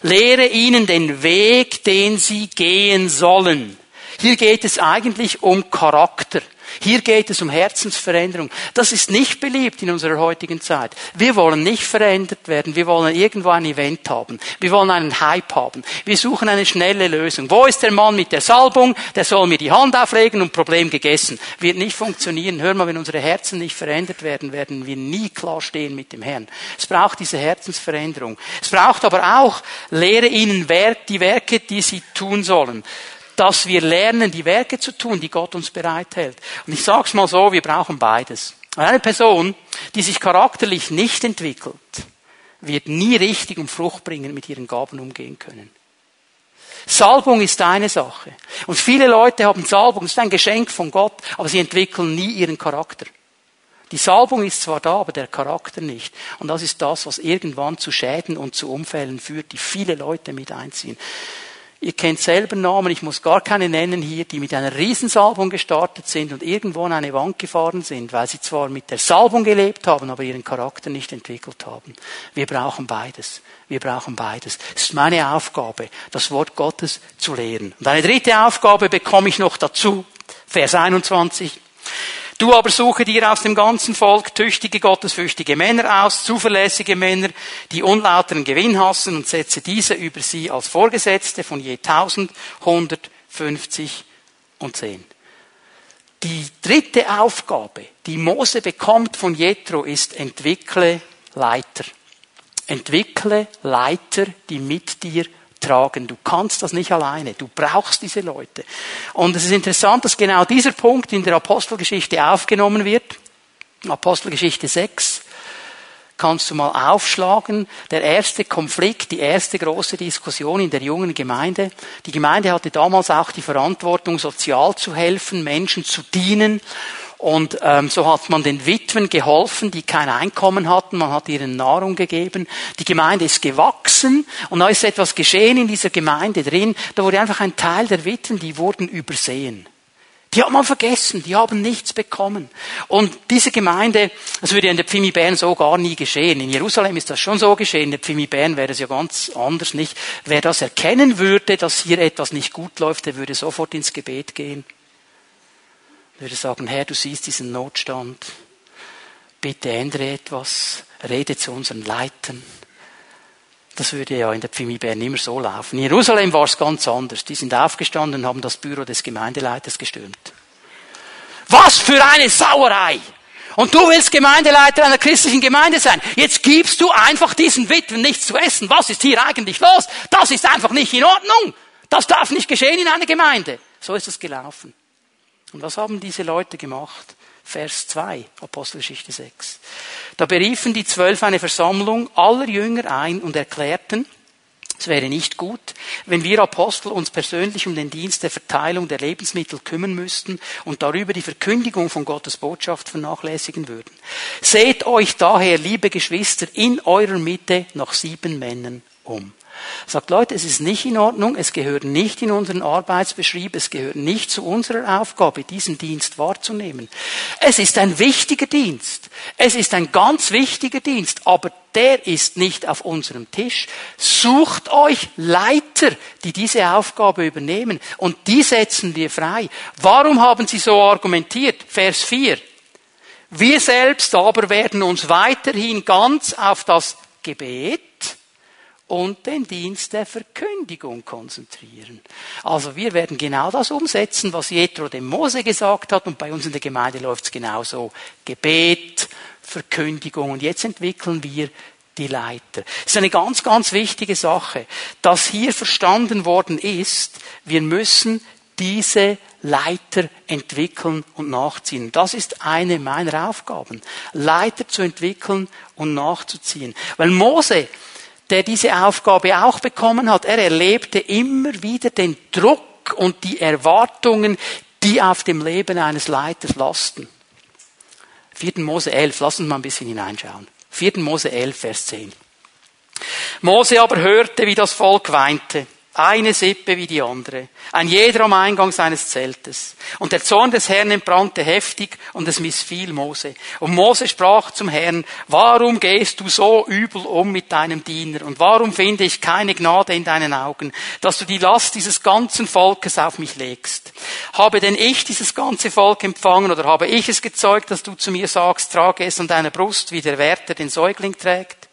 Lehre ihnen den Weg, den sie gehen sollen. Hier geht es eigentlich um Charakter. Hier geht es um Herzensveränderung. Das ist nicht beliebt in unserer heutigen Zeit. Wir wollen nicht verändert werden. Wir wollen irgendwo ein Event haben. Wir wollen einen Hype haben. Wir suchen eine schnelle Lösung. Wo ist der Mann mit der Salbung? Der soll mir die Hand auflegen und Problem gegessen. Wird nicht funktionieren. Hör mal, wenn unsere Herzen nicht verändert werden, werden wir nie klar stehen mit dem Herrn. Es braucht diese Herzensveränderung. Es braucht aber auch, lehre ihnen die Werke, die sie tun sollen dass wir lernen, die Werke zu tun, die Gott uns bereithält. Und ich sage es mal so, wir brauchen beides. Eine Person, die sich charakterlich nicht entwickelt, wird nie richtig und Frucht bringen mit ihren Gaben umgehen können. Salbung ist eine Sache. Und viele Leute haben Salbung, das ist ein Geschenk von Gott, aber sie entwickeln nie ihren Charakter. Die Salbung ist zwar da, aber der Charakter nicht. Und das ist das, was irgendwann zu Schäden und zu Unfällen führt, die viele Leute mit einziehen. Ihr kennt selber Namen, ich muss gar keine nennen hier, die mit einer Riesensalbung gestartet sind und irgendwo an eine Wand gefahren sind, weil sie zwar mit der Salbung gelebt haben, aber ihren Charakter nicht entwickelt haben. Wir brauchen beides. Wir brauchen beides. Es ist meine Aufgabe, das Wort Gottes zu lehren. Und eine dritte Aufgabe bekomme ich noch dazu. Vers 21. Du aber suche dir aus dem ganzen Volk tüchtige, gottesfürchtige Männer aus, zuverlässige Männer, die unlauteren Gewinn hassen und setze diese über sie als Vorgesetzte von je 1150 und 10. Die dritte Aufgabe, die Mose bekommt von Jethro, ist entwickle Leiter. Entwickle Leiter, die mit dir tragen. Du kannst das nicht alleine. Du brauchst diese Leute. Und es ist interessant, dass genau dieser Punkt in der Apostelgeschichte aufgenommen wird. Apostelgeschichte 6 kannst du mal aufschlagen. Der erste Konflikt, die erste große Diskussion in der jungen Gemeinde. Die Gemeinde hatte damals auch die Verantwortung, sozial zu helfen, Menschen zu dienen. Und ähm, so hat man den Witwen geholfen, die kein Einkommen hatten. Man hat ihnen Nahrung gegeben. Die Gemeinde ist gewachsen und da ist etwas geschehen in dieser Gemeinde drin. Da wurde einfach ein Teil der Witwen, die wurden übersehen. Die hat man vergessen, die haben nichts bekommen. Und diese Gemeinde, das würde in der Pfimi Bern so gar nie geschehen. In Jerusalem ist das schon so geschehen, in der Pfimi Bern wäre es ja ganz anders nicht. Wer das erkennen würde, dass hier etwas nicht gut läuft, der würde sofort ins Gebet gehen. Würde sagen, Herr, du siehst diesen Notstand. Bitte ändere etwas. Rede zu unseren Leitern. Das würde ja in der Pfimi Bern immer so laufen. In Jerusalem war es ganz anders. Die sind aufgestanden und haben das Büro des Gemeindeleiters gestürmt. Was für eine Sauerei! Und du willst Gemeindeleiter einer christlichen Gemeinde sein. Jetzt gibst du einfach diesen Witwen nichts zu essen. Was ist hier eigentlich los? Das ist einfach nicht in Ordnung. Das darf nicht geschehen in einer Gemeinde. So ist es gelaufen. Und was haben diese Leute gemacht? Vers 2, Apostelgeschichte 6. Da beriefen die Zwölf eine Versammlung aller Jünger ein und erklärten, es wäre nicht gut, wenn wir Apostel uns persönlich um den Dienst der Verteilung der Lebensmittel kümmern müssten und darüber die Verkündigung von Gottes Botschaft vernachlässigen würden. Seht euch daher, liebe Geschwister, in eurer Mitte nach sieben Männern um. Sagt, Leute, es ist nicht in Ordnung, es gehört nicht in unseren Arbeitsbeschrieb, es gehört nicht zu unserer Aufgabe, diesen Dienst wahrzunehmen. Es ist ein wichtiger Dienst. Es ist ein ganz wichtiger Dienst, aber der ist nicht auf unserem Tisch. Sucht euch Leiter, die diese Aufgabe übernehmen und die setzen wir frei. Warum haben sie so argumentiert? Vers 4. Wir selbst aber werden uns weiterhin ganz auf das Gebet und den Dienst der Verkündigung konzentrieren. Also wir werden genau das umsetzen, was Jethro dem Mose gesagt hat und bei uns in der Gemeinde läuft es genauso. Gebet, Verkündigung und jetzt entwickeln wir die Leiter. Das ist eine ganz, ganz wichtige Sache, dass hier verstanden worden ist, wir müssen diese Leiter entwickeln und nachziehen. Das ist eine meiner Aufgaben, Leiter zu entwickeln und nachzuziehen. Weil Mose, der diese Aufgabe auch bekommen hat, er erlebte immer wieder den Druck und die Erwartungen, die auf dem Leben eines Leiters lasten. 4. Mose 11, lass uns mal ein bisschen hineinschauen. 4. Mose 11, Vers 10. Mose aber hörte, wie das Volk weinte eine Sippe wie die andere, ein jeder am Eingang seines Zeltes. Und der Zorn des Herrn entbrannte heftig und es missfiel Mose. Und Mose sprach zum Herrn, warum gehst du so übel um mit deinem Diener? Und warum finde ich keine Gnade in deinen Augen, dass du die Last dieses ganzen Volkes auf mich legst? Habe denn ich dieses ganze Volk empfangen oder habe ich es gezeugt, dass du zu mir sagst, trage es an deiner Brust, wie der Wärter den Säugling trägt?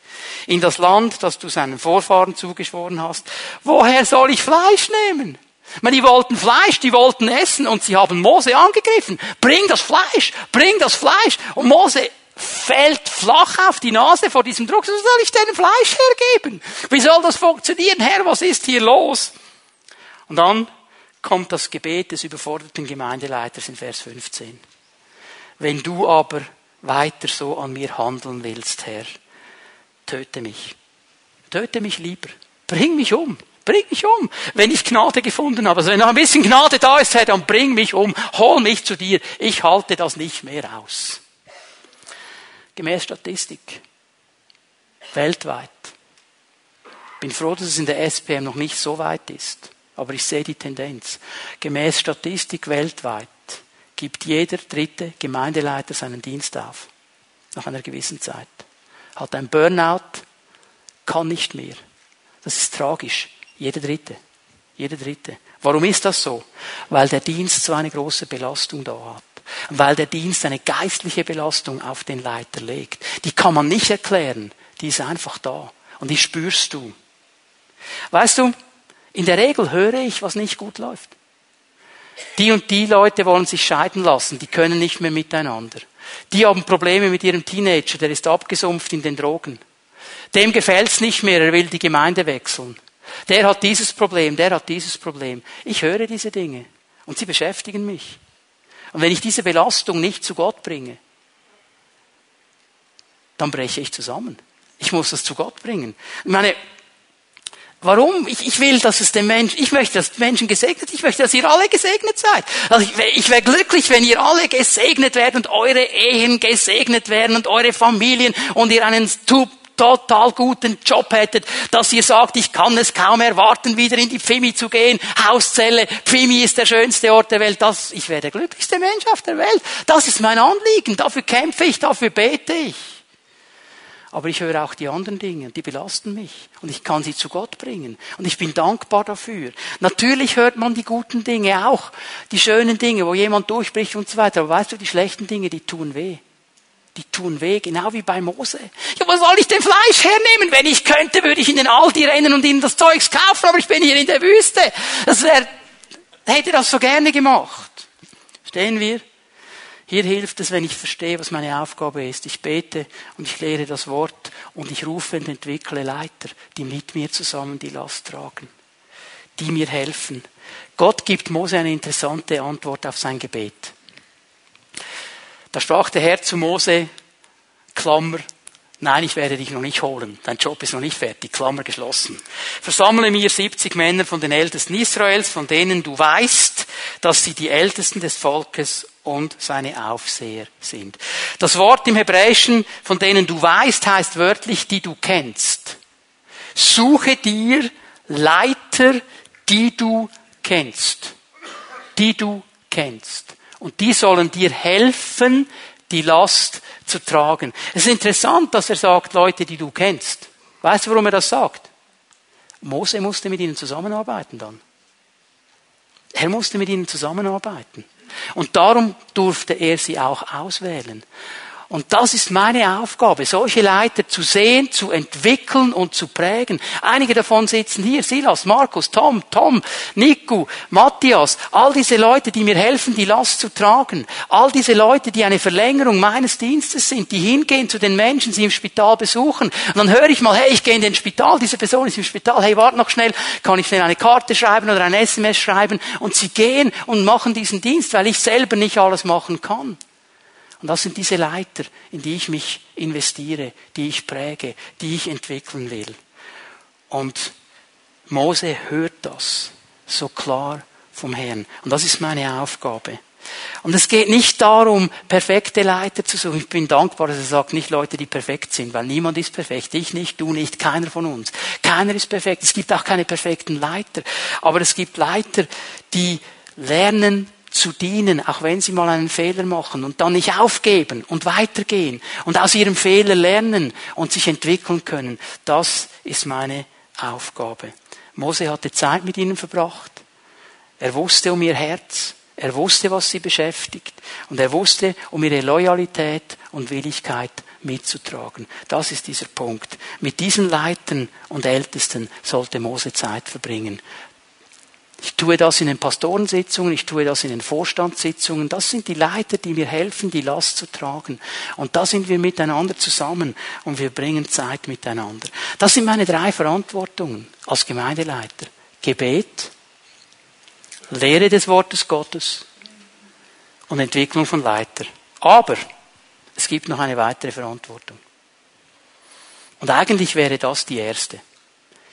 In das Land, das du seinen Vorfahren zugeschworen hast. Woher soll ich Fleisch nehmen? meine, die wollten Fleisch, die wollten essen und sie haben Mose angegriffen. Bring das Fleisch, bring das Fleisch. Und Mose fällt flach auf die Nase vor diesem Druck. So soll ich denen Fleisch hergeben? Wie soll das funktionieren, Herr? Was ist hier los? Und dann kommt das Gebet des überforderten Gemeindeleiters in Vers 15. Wenn du aber weiter so an mir handeln willst, Herr, töte mich. Töte mich lieber. Bring mich um. Bring mich um, wenn ich Gnade gefunden habe. Also wenn noch ein bisschen Gnade da ist, Herr, dann bring mich um. Hol mich zu dir. Ich halte das nicht mehr aus. Gemäß Statistik. Weltweit. Bin froh, dass es in der SPM noch nicht so weit ist. Aber ich sehe die Tendenz. Gemäß Statistik weltweit gibt jeder dritte Gemeindeleiter seinen Dienst auf. Nach einer gewissen Zeit hat ein Burnout, kann nicht mehr. Das ist tragisch. Jeder Dritte. Jeder Dritte. Warum ist das so? Weil der Dienst so eine große Belastung da hat. Weil der Dienst eine geistliche Belastung auf den Leiter legt. Die kann man nicht erklären. Die ist einfach da. Und die spürst du. Weißt du, in der Regel höre ich, was nicht gut läuft. Die und die Leute wollen sich scheiden lassen. Die können nicht mehr miteinander. Die haben Probleme mit ihrem Teenager, der ist abgesumpft in den Drogen. Dem gefällt's nicht mehr, er will die Gemeinde wechseln. Der hat dieses Problem, der hat dieses Problem. Ich höre diese Dinge und sie beschäftigen mich. Und wenn ich diese Belastung nicht zu Gott bringe, dann breche ich zusammen. Ich muss das zu Gott bringen. Ich meine, Warum? Ich, ich will, dass es den Menschen, ich möchte, dass Menschen gesegnet, ich möchte, dass ihr alle gesegnet seid. Also ich, ich wäre glücklich, wenn ihr alle gesegnet werdet und eure Ehen gesegnet werden und eure Familien und ihr einen total guten Job hättet, dass ihr sagt, ich kann es kaum erwarten, wieder in die Pfimi zu gehen, Hauszelle, Pfimi ist der schönste Ort der Welt, das, ich wäre der glücklichste Mensch auf der Welt. Das ist mein Anliegen, dafür kämpfe ich, dafür bete ich. Aber ich höre auch die anderen Dinge, die belasten mich. Und ich kann sie zu Gott bringen. Und ich bin dankbar dafür. Natürlich hört man die guten Dinge auch, die schönen Dinge, wo jemand durchbricht und so weiter. Aber weißt du, die schlechten Dinge, die tun weh. Die tun weh, genau wie bei Mose. Ja, wo soll ich denn Fleisch hernehmen? Wenn ich könnte, würde ich in den Aldi rennen und ihnen das Zeugs kaufen, aber ich bin hier in der Wüste. Das wäre, hätte das so gerne gemacht. Stehen wir? Hier hilft es, wenn ich verstehe, was meine Aufgabe ist. Ich bete und ich lehre das Wort und ich rufe und entwickle Leiter, die mit mir zusammen die Last tragen, die mir helfen. Gott gibt Mose eine interessante Antwort auf sein Gebet. Da sprach der Herr zu Mose, Klammer, Nein, ich werde dich noch nicht holen. Dein Job ist noch nicht fertig. Klammer geschlossen. Versammle mir 70 Männer von den Ältesten Israels, von denen du weißt, dass sie die Ältesten des Volkes und seine Aufseher sind. Das Wort im Hebräischen, von denen du weißt, heißt wörtlich, die du kennst. Suche dir Leiter, die du kennst. Die du kennst. Und die sollen dir helfen, die Last zu tragen. Es ist interessant, dass er sagt, Leute, die du kennst. Weißt du, warum er das sagt? Mose musste mit ihnen zusammenarbeiten dann. Er musste mit ihnen zusammenarbeiten. Und darum durfte er sie auch auswählen. Und das ist meine Aufgabe, solche Leiter zu sehen, zu entwickeln und zu prägen. Einige davon sitzen hier, Silas, Markus, Tom, Tom, Nico, Matthias, all diese Leute, die mir helfen, die Last zu tragen. All diese Leute, die eine Verlängerung meines Dienstes sind, die hingehen zu den Menschen, sie im Spital besuchen. Und dann höre ich mal, hey, ich gehe in den Spital, diese Person ist im Spital, hey, warte noch schnell, kann ich schnell eine Karte schreiben oder ein SMS schreiben? Und sie gehen und machen diesen Dienst, weil ich selber nicht alles machen kann. Und das sind diese Leiter, in die ich mich investiere, die ich präge, die ich entwickeln will. Und Mose hört das so klar vom Herrn. Und das ist meine Aufgabe. Und es geht nicht darum, perfekte Leiter zu suchen. Ich bin dankbar, dass er sagt, nicht Leute, die perfekt sind, weil niemand ist perfekt. Ich nicht, du nicht, keiner von uns. Keiner ist perfekt. Es gibt auch keine perfekten Leiter. Aber es gibt Leiter, die lernen zu dienen, auch wenn sie mal einen Fehler machen und dann nicht aufgeben und weitergehen und aus ihrem Fehler lernen und sich entwickeln können. Das ist meine Aufgabe. Mose hatte Zeit mit ihnen verbracht. Er wusste um ihr Herz. Er wusste, was sie beschäftigt. Und er wusste um ihre Loyalität und Willigkeit mitzutragen. Das ist dieser Punkt. Mit diesen Leitern und Ältesten sollte Mose Zeit verbringen. Ich tue das in den Pastorensitzungen, ich tue das in den Vorstandssitzungen. Das sind die Leiter, die mir helfen, die Last zu tragen. Und da sind wir miteinander zusammen und wir bringen Zeit miteinander. Das sind meine drei Verantwortungen als Gemeindeleiter. Gebet, Lehre des Wortes Gottes und Entwicklung von Leiter. Aber es gibt noch eine weitere Verantwortung. Und eigentlich wäre das die erste.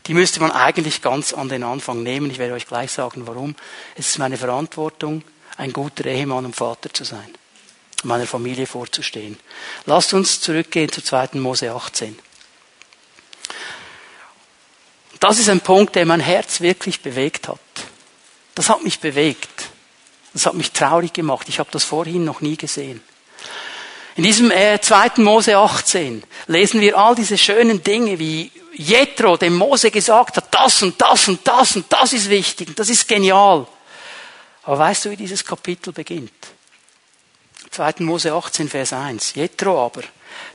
Die müsste man eigentlich ganz an den Anfang nehmen. Ich werde euch gleich sagen, warum. Es ist meine Verantwortung, ein guter Ehemann und Vater zu sein, meiner Familie vorzustehen. Lasst uns zurückgehen zu 2. Mose 18. Das ist ein Punkt, der mein Herz wirklich bewegt hat. Das hat mich bewegt. Das hat mich traurig gemacht. Ich habe das vorhin noch nie gesehen. In diesem äh, 2. Mose 18 lesen wir all diese schönen Dinge, wie Jethro dem Mose gesagt hat, das und das und das und das ist wichtig und das ist genial. Aber weißt du, wie dieses Kapitel beginnt? 2. Mose 18, Vers 1. Jethro aber,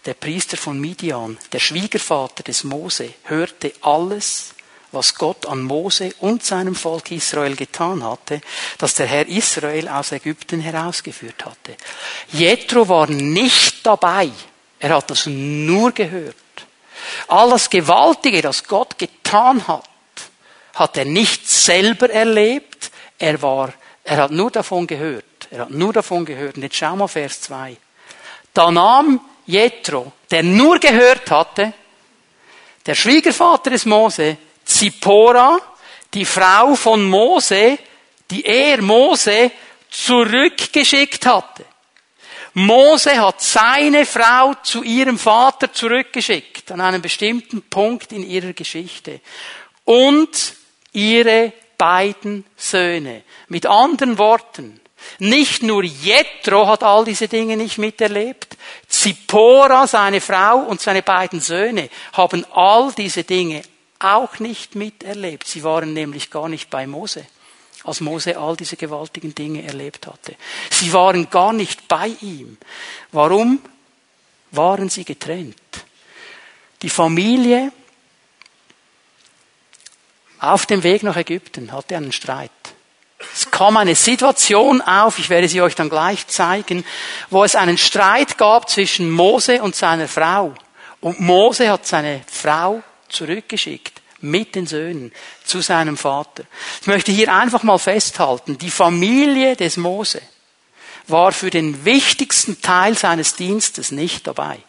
der Priester von Midian, der Schwiegervater des Mose, hörte alles, was Gott an Mose und seinem Volk Israel getan hatte, dass der Herr Israel aus Ägypten herausgeführt hatte. Jethro war nicht dabei. Er hat das nur gehört. All das Gewaltige, das Gott getan hat, hat er nicht selber erlebt. Er war, er hat nur davon gehört. Er hat nur davon gehört. Und jetzt schau mal Vers 2. Da nahm Jethro, der nur gehört hatte, der Schwiegervater des Mose, Zippora, die Frau von Mose, die er Mose zurückgeschickt hatte. Mose hat seine Frau zu ihrem Vater zurückgeschickt, an einem bestimmten Punkt in ihrer Geschichte. Und ihre beiden Söhne. Mit anderen Worten, nicht nur Jethro hat all diese Dinge nicht miterlebt, Zippora, seine Frau und seine beiden Söhne haben all diese Dinge auch nicht miterlebt. Sie waren nämlich gar nicht bei Mose, als Mose all diese gewaltigen Dinge erlebt hatte. Sie waren gar nicht bei ihm. Warum waren sie getrennt? Die Familie auf dem Weg nach Ägypten hatte einen Streit. Es kam eine Situation auf, ich werde sie euch dann gleich zeigen, wo es einen Streit gab zwischen Mose und seiner Frau. Und Mose hat seine Frau zurückgeschickt mit den Söhnen zu seinem Vater. Ich möchte hier einfach mal festhalten, die Familie des Mose war für den wichtigsten Teil seines Dienstes nicht dabei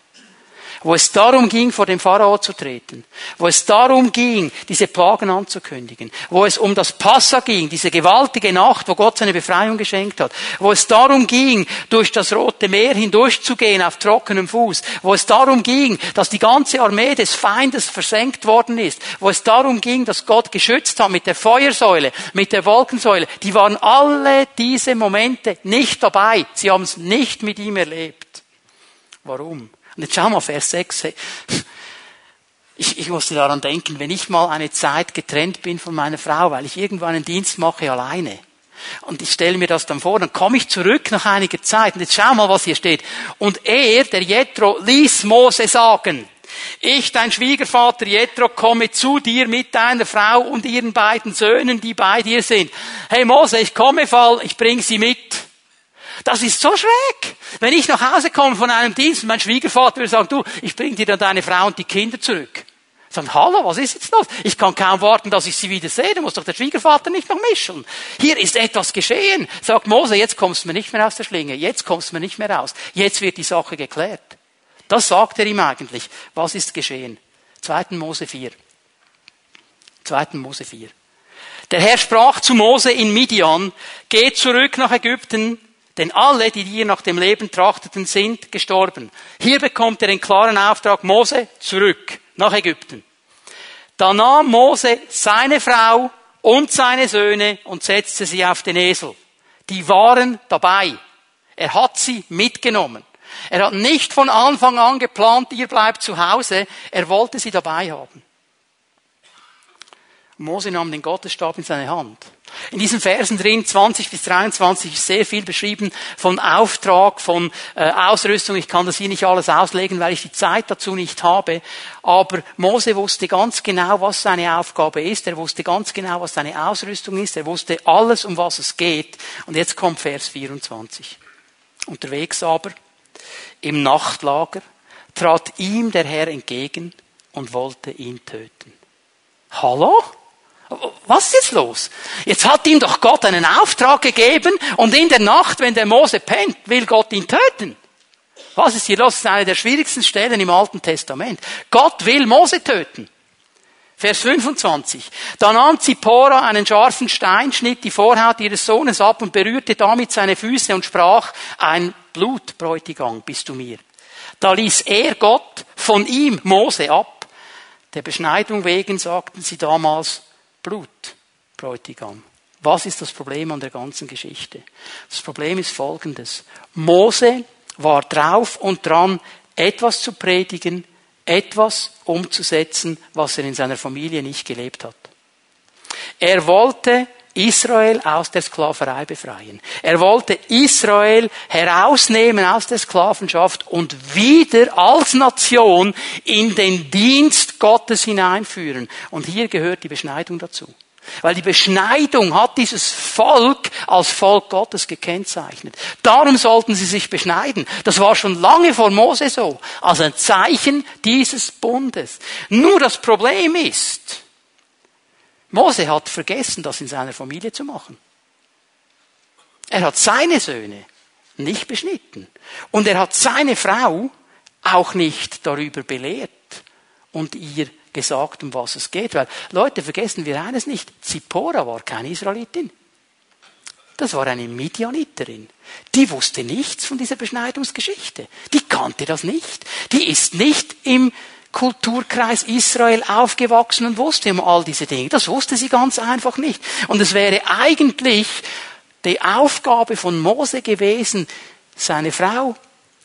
wo es darum ging, vor dem Pharao zu treten, wo es darum ging, diese Plagen anzukündigen, wo es um das Passa ging, diese gewaltige Nacht, wo Gott seine Befreiung geschenkt hat, wo es darum ging, durch das Rote Meer hindurchzugehen auf trockenem Fuß, wo es darum ging, dass die ganze Armee des Feindes versenkt worden ist, wo es darum ging, dass Gott geschützt hat mit der Feuersäule, mit der Wolkensäule, die waren alle diese Momente nicht dabei. Sie haben es nicht mit ihm erlebt. Warum? Und jetzt schau mal, Vers 6. Ich, ich musste daran denken, wenn ich mal eine Zeit getrennt bin von meiner Frau, weil ich irgendwann einen Dienst mache alleine. Und ich stelle mir das dann vor, dann komme ich zurück nach einiger Zeit und jetzt schau mal, was hier steht. Und er, der Jethro, ließ Mose sagen, ich, dein Schwiegervater Jethro, komme zu dir mit deiner Frau und ihren beiden Söhnen, die bei dir sind. Hey Mose, ich komme, Fall, ich bring sie mit. Das ist so schräg. Wenn ich nach Hause komme von einem Dienst, mein Schwiegervater würde sagen, du, ich bring dir dann deine Frau und die Kinder zurück. Sagen, hallo, was ist jetzt los? Ich kann kaum warten, dass ich sie wieder sehe. Da muss doch der Schwiegervater nicht noch mischen. Hier ist etwas geschehen. Sagt Mose, jetzt kommst du mir nicht mehr aus der Schlinge. Jetzt kommst du mir nicht mehr raus. Jetzt wird die Sache geklärt. Das sagt er ihm eigentlich. Was ist geschehen? 2. Mose 4. 2. Mose 4. Der Herr sprach zu Mose in Midian, geh zurück nach Ägypten, denn alle, die dir nach dem Leben trachteten, sind gestorben. Hier bekommt er den klaren Auftrag, Mose, zurück nach Ägypten. Da nahm Mose seine Frau und seine Söhne und setzte sie auf den Esel. Die waren dabei. Er hat sie mitgenommen. Er hat nicht von Anfang an geplant, ihr bleibt zu Hause. Er wollte sie dabei haben. Mose nahm den Gottesstab in seine Hand. In diesen Versen drin, 20 bis 23, ist sehr viel beschrieben von Auftrag, von äh, Ausrüstung. Ich kann das hier nicht alles auslegen, weil ich die Zeit dazu nicht habe. Aber Mose wusste ganz genau, was seine Aufgabe ist. Er wusste ganz genau, was seine Ausrüstung ist. Er wusste alles, um was es geht. Und jetzt kommt Vers 24. Unterwegs aber, im Nachtlager, trat ihm der Herr entgegen und wollte ihn töten. Hallo? Was ist jetzt los? Jetzt hat ihm doch Gott einen Auftrag gegeben und in der Nacht, wenn der Mose pennt, will Gott ihn töten. Was ist hier los? Das ist eine der schwierigsten Stellen im Alten Testament. Gott will Mose töten. Vers 25. Da nahm Zippora einen scharfen Stein, schnitt die Vorhaut ihres Sohnes ab und berührte damit seine Füße und sprach, ein Blutbräutigam bist du mir. Da ließ er Gott von ihm Mose ab. Der Beschneidung wegen sagten sie damals, Blut, Bräutigam. Was ist das Problem an der ganzen Geschichte? Das Problem ist folgendes. Mose war drauf und dran, etwas zu predigen, etwas umzusetzen, was er in seiner Familie nicht gelebt hat. Er wollte Israel aus der Sklaverei befreien. Er wollte Israel herausnehmen aus der Sklavenschaft und wieder als Nation in den Dienst Gottes hineinführen. Und hier gehört die Beschneidung dazu. Weil die Beschneidung hat dieses Volk als Volk Gottes gekennzeichnet. Darum sollten sie sich beschneiden. Das war schon lange vor Mose so. Als ein Zeichen dieses Bundes. Nur das Problem ist, Mose hat vergessen, das in seiner Familie zu machen. Er hat seine Söhne nicht beschnitten. Und er hat seine Frau auch nicht darüber belehrt und ihr gesagt, um was es geht. Weil, Leute, vergessen wir eines nicht. Zippora war keine Israelitin. Das war eine Midianiterin. Die wusste nichts von dieser Beschneidungsgeschichte. Die kannte das nicht. Die ist nicht im Kulturkreis Israel aufgewachsen und wusste um all diese Dinge. Das wusste sie ganz einfach nicht. Und es wäre eigentlich die Aufgabe von Mose gewesen, seine Frau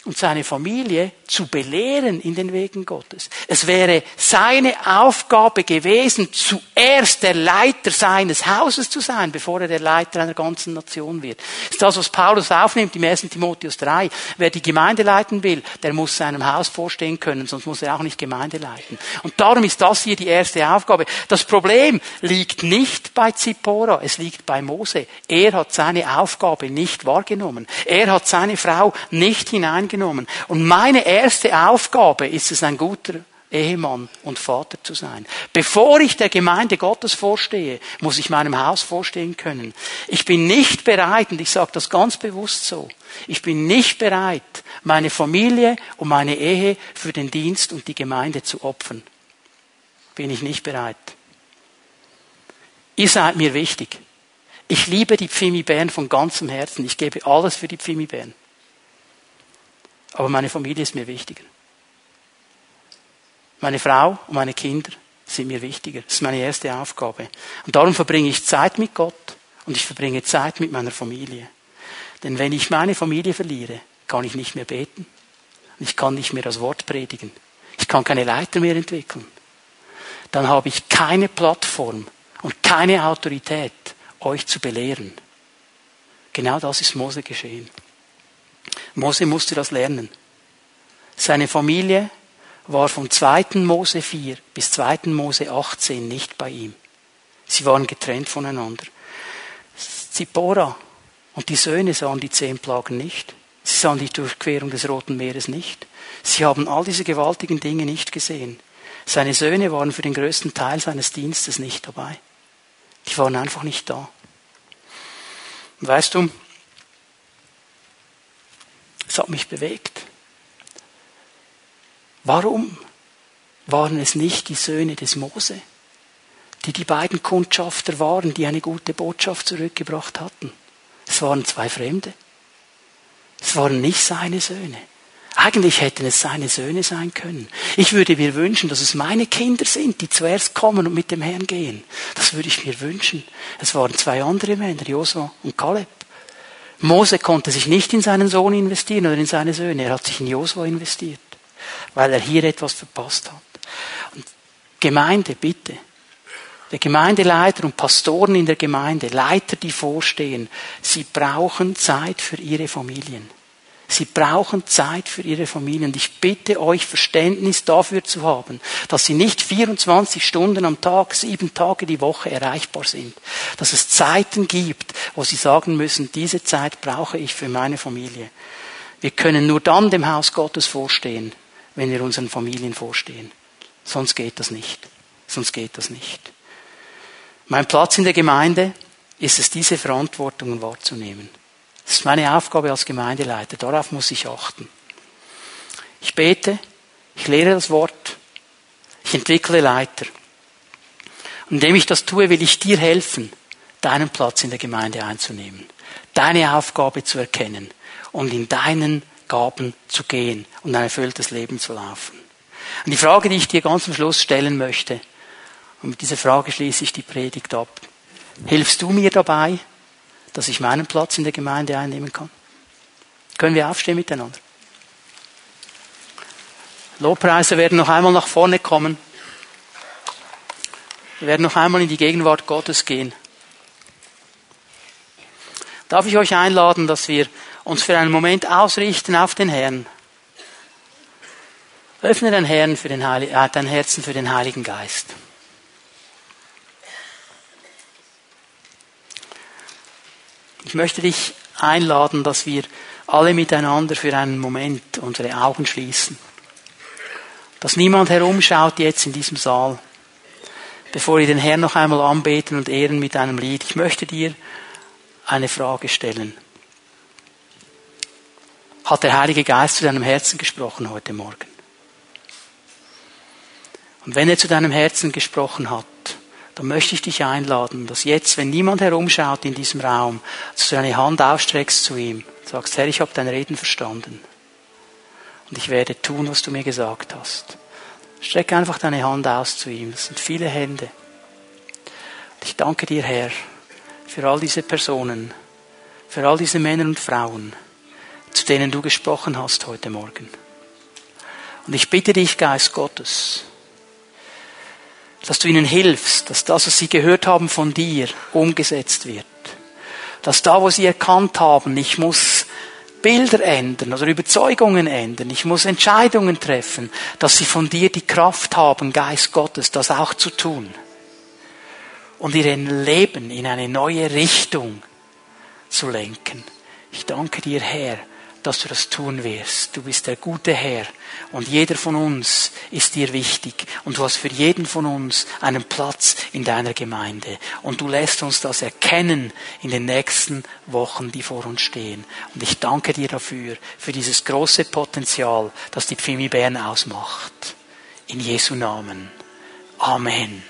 und seine Familie zu belehren in den Wegen Gottes. Es wäre seine Aufgabe gewesen, zuerst der Leiter seines Hauses zu sein, bevor er der Leiter einer ganzen Nation wird. Das ist das, was Paulus aufnimmt im 1. Timotheus 3. Wer die Gemeinde leiten will, der muss seinem Haus vorstehen können, sonst muss er auch nicht Gemeinde leiten. Und darum ist das hier die erste Aufgabe. Das Problem liegt nicht bei Zippora, es liegt bei Mose. Er hat seine Aufgabe nicht wahrgenommen. Er hat seine Frau nicht hineingenommen. Und meine erste Aufgabe ist es, ein guter Ehemann und Vater zu sein. Bevor ich der Gemeinde Gottes vorstehe, muss ich meinem Haus vorstehen können. Ich bin nicht bereit, und ich sage das ganz bewusst so, ich bin nicht bereit, meine Familie und meine Ehe für den Dienst und die Gemeinde zu opfern. Bin ich nicht bereit. Ihr seid mir wichtig. Ich liebe die Pfimi Bern von ganzem Herzen. Ich gebe alles für die Pfimi Bern. Aber meine Familie ist mir wichtiger. Meine Frau und meine Kinder sind mir wichtiger. Das ist meine erste Aufgabe. Und darum verbringe ich Zeit mit Gott und ich verbringe Zeit mit meiner Familie. Denn wenn ich meine Familie verliere, kann ich nicht mehr beten. Ich kann nicht mehr das Wort predigen. Ich kann keine Leiter mehr entwickeln. Dann habe ich keine Plattform und keine Autorität, euch zu belehren. Genau das ist Mose geschehen. Mose musste das lernen. Seine Familie war von 2. Mose 4 bis 2. Mose 18 nicht bei ihm. Sie waren getrennt voneinander. Zippora und die Söhne sahen die zehn Plagen nicht. Sie sahen die Durchquerung des Roten Meeres nicht. Sie haben all diese gewaltigen Dinge nicht gesehen. Seine Söhne waren für den größten Teil seines Dienstes nicht dabei. Die waren einfach nicht da. Weißt du, es hat mich bewegt. Warum waren es nicht die Söhne des Mose, die die beiden Kundschafter waren, die eine gute Botschaft zurückgebracht hatten? Es waren zwei Fremde. Es waren nicht seine Söhne. Eigentlich hätten es seine Söhne sein können. Ich würde mir wünschen, dass es meine Kinder sind, die zuerst kommen und mit dem Herrn gehen. Das würde ich mir wünschen. Es waren zwei andere Männer, Josua und Kaleb. Mose konnte sich nicht in seinen Sohn investieren oder in seine Söhne. Er hat sich in Josua investiert, weil er hier etwas verpasst hat. Und Gemeinde, bitte. Der Gemeindeleiter und Pastoren in der Gemeinde, Leiter, die vorstehen, sie brauchen Zeit für ihre Familien. Sie brauchen Zeit für ihre Familien. Ich bitte euch, Verständnis dafür zu haben, dass sie nicht 24 Stunden am Tag, sieben Tage die Woche erreichbar sind. Dass es Zeiten gibt, wo sie sagen müssen, diese Zeit brauche ich für meine Familie. Wir können nur dann dem Haus Gottes vorstehen, wenn wir unseren Familien vorstehen. Sonst geht das nicht. Sonst geht das nicht. Mein Platz in der Gemeinde ist es, diese Verantwortungen wahrzunehmen. Das ist meine Aufgabe als Gemeindeleiter. Darauf muss ich achten. Ich bete, ich lehre das Wort, ich entwickle Leiter. Und indem ich das tue, will ich dir helfen, deinen Platz in der Gemeinde einzunehmen, deine Aufgabe zu erkennen und in deinen Gaben zu gehen und ein erfülltes Leben zu laufen. Und die Frage, die ich dir ganz am Schluss stellen möchte, und mit dieser Frage schließe ich die Predigt ab. Hilfst du mir dabei, dass ich meinen Platz in der Gemeinde einnehmen kann? Können wir aufstehen miteinander? Lobpreise werden noch einmal nach vorne kommen. Wir werden noch einmal in die Gegenwart Gottes gehen. Darf ich euch einladen, dass wir uns für einen Moment ausrichten auf den Herrn? Öffne dein, Herrn für den Heil äh, dein Herzen für den Heiligen Geist. Ich möchte dich einladen, dass wir alle miteinander für einen Moment unsere Augen schließen. Dass niemand herumschaut jetzt in diesem Saal, bevor wir den Herrn noch einmal anbeten und ehren mit einem Lied. Ich möchte dir eine Frage stellen. Hat der Heilige Geist zu deinem Herzen gesprochen heute Morgen? Und wenn er zu deinem Herzen gesprochen hat, dann möchte ich dich einladen, dass jetzt, wenn niemand herumschaut in diesem Raum, dass du deine Hand ausstreckst zu ihm, sagst, Herr, ich habe dein Reden verstanden. Und ich werde tun, was du mir gesagt hast. Streck einfach deine Hand aus zu ihm. Das sind viele Hände. Und ich danke dir, Herr, für all diese Personen, für all diese Männer und Frauen, zu denen du gesprochen hast heute Morgen. Und ich bitte dich, Geist Gottes, dass du ihnen hilfst, dass das, was sie gehört haben von dir, umgesetzt wird. Dass da, wo sie erkannt haben, ich muss Bilder ändern oder Überzeugungen ändern, ich muss Entscheidungen treffen, dass sie von dir die Kraft haben, Geist Gottes, das auch zu tun. Und ihr Leben in eine neue Richtung zu lenken. Ich danke dir, Herr, dass du das tun wirst. Du bist der gute Herr und jeder von uns ist dir wichtig und du hast für jeden von uns einen Platz in deiner Gemeinde und du lässt uns das erkennen in den nächsten Wochen, die vor uns stehen. Und ich danke dir dafür, für dieses große Potenzial, das die Pfimi Bern ausmacht. In Jesu Namen. Amen.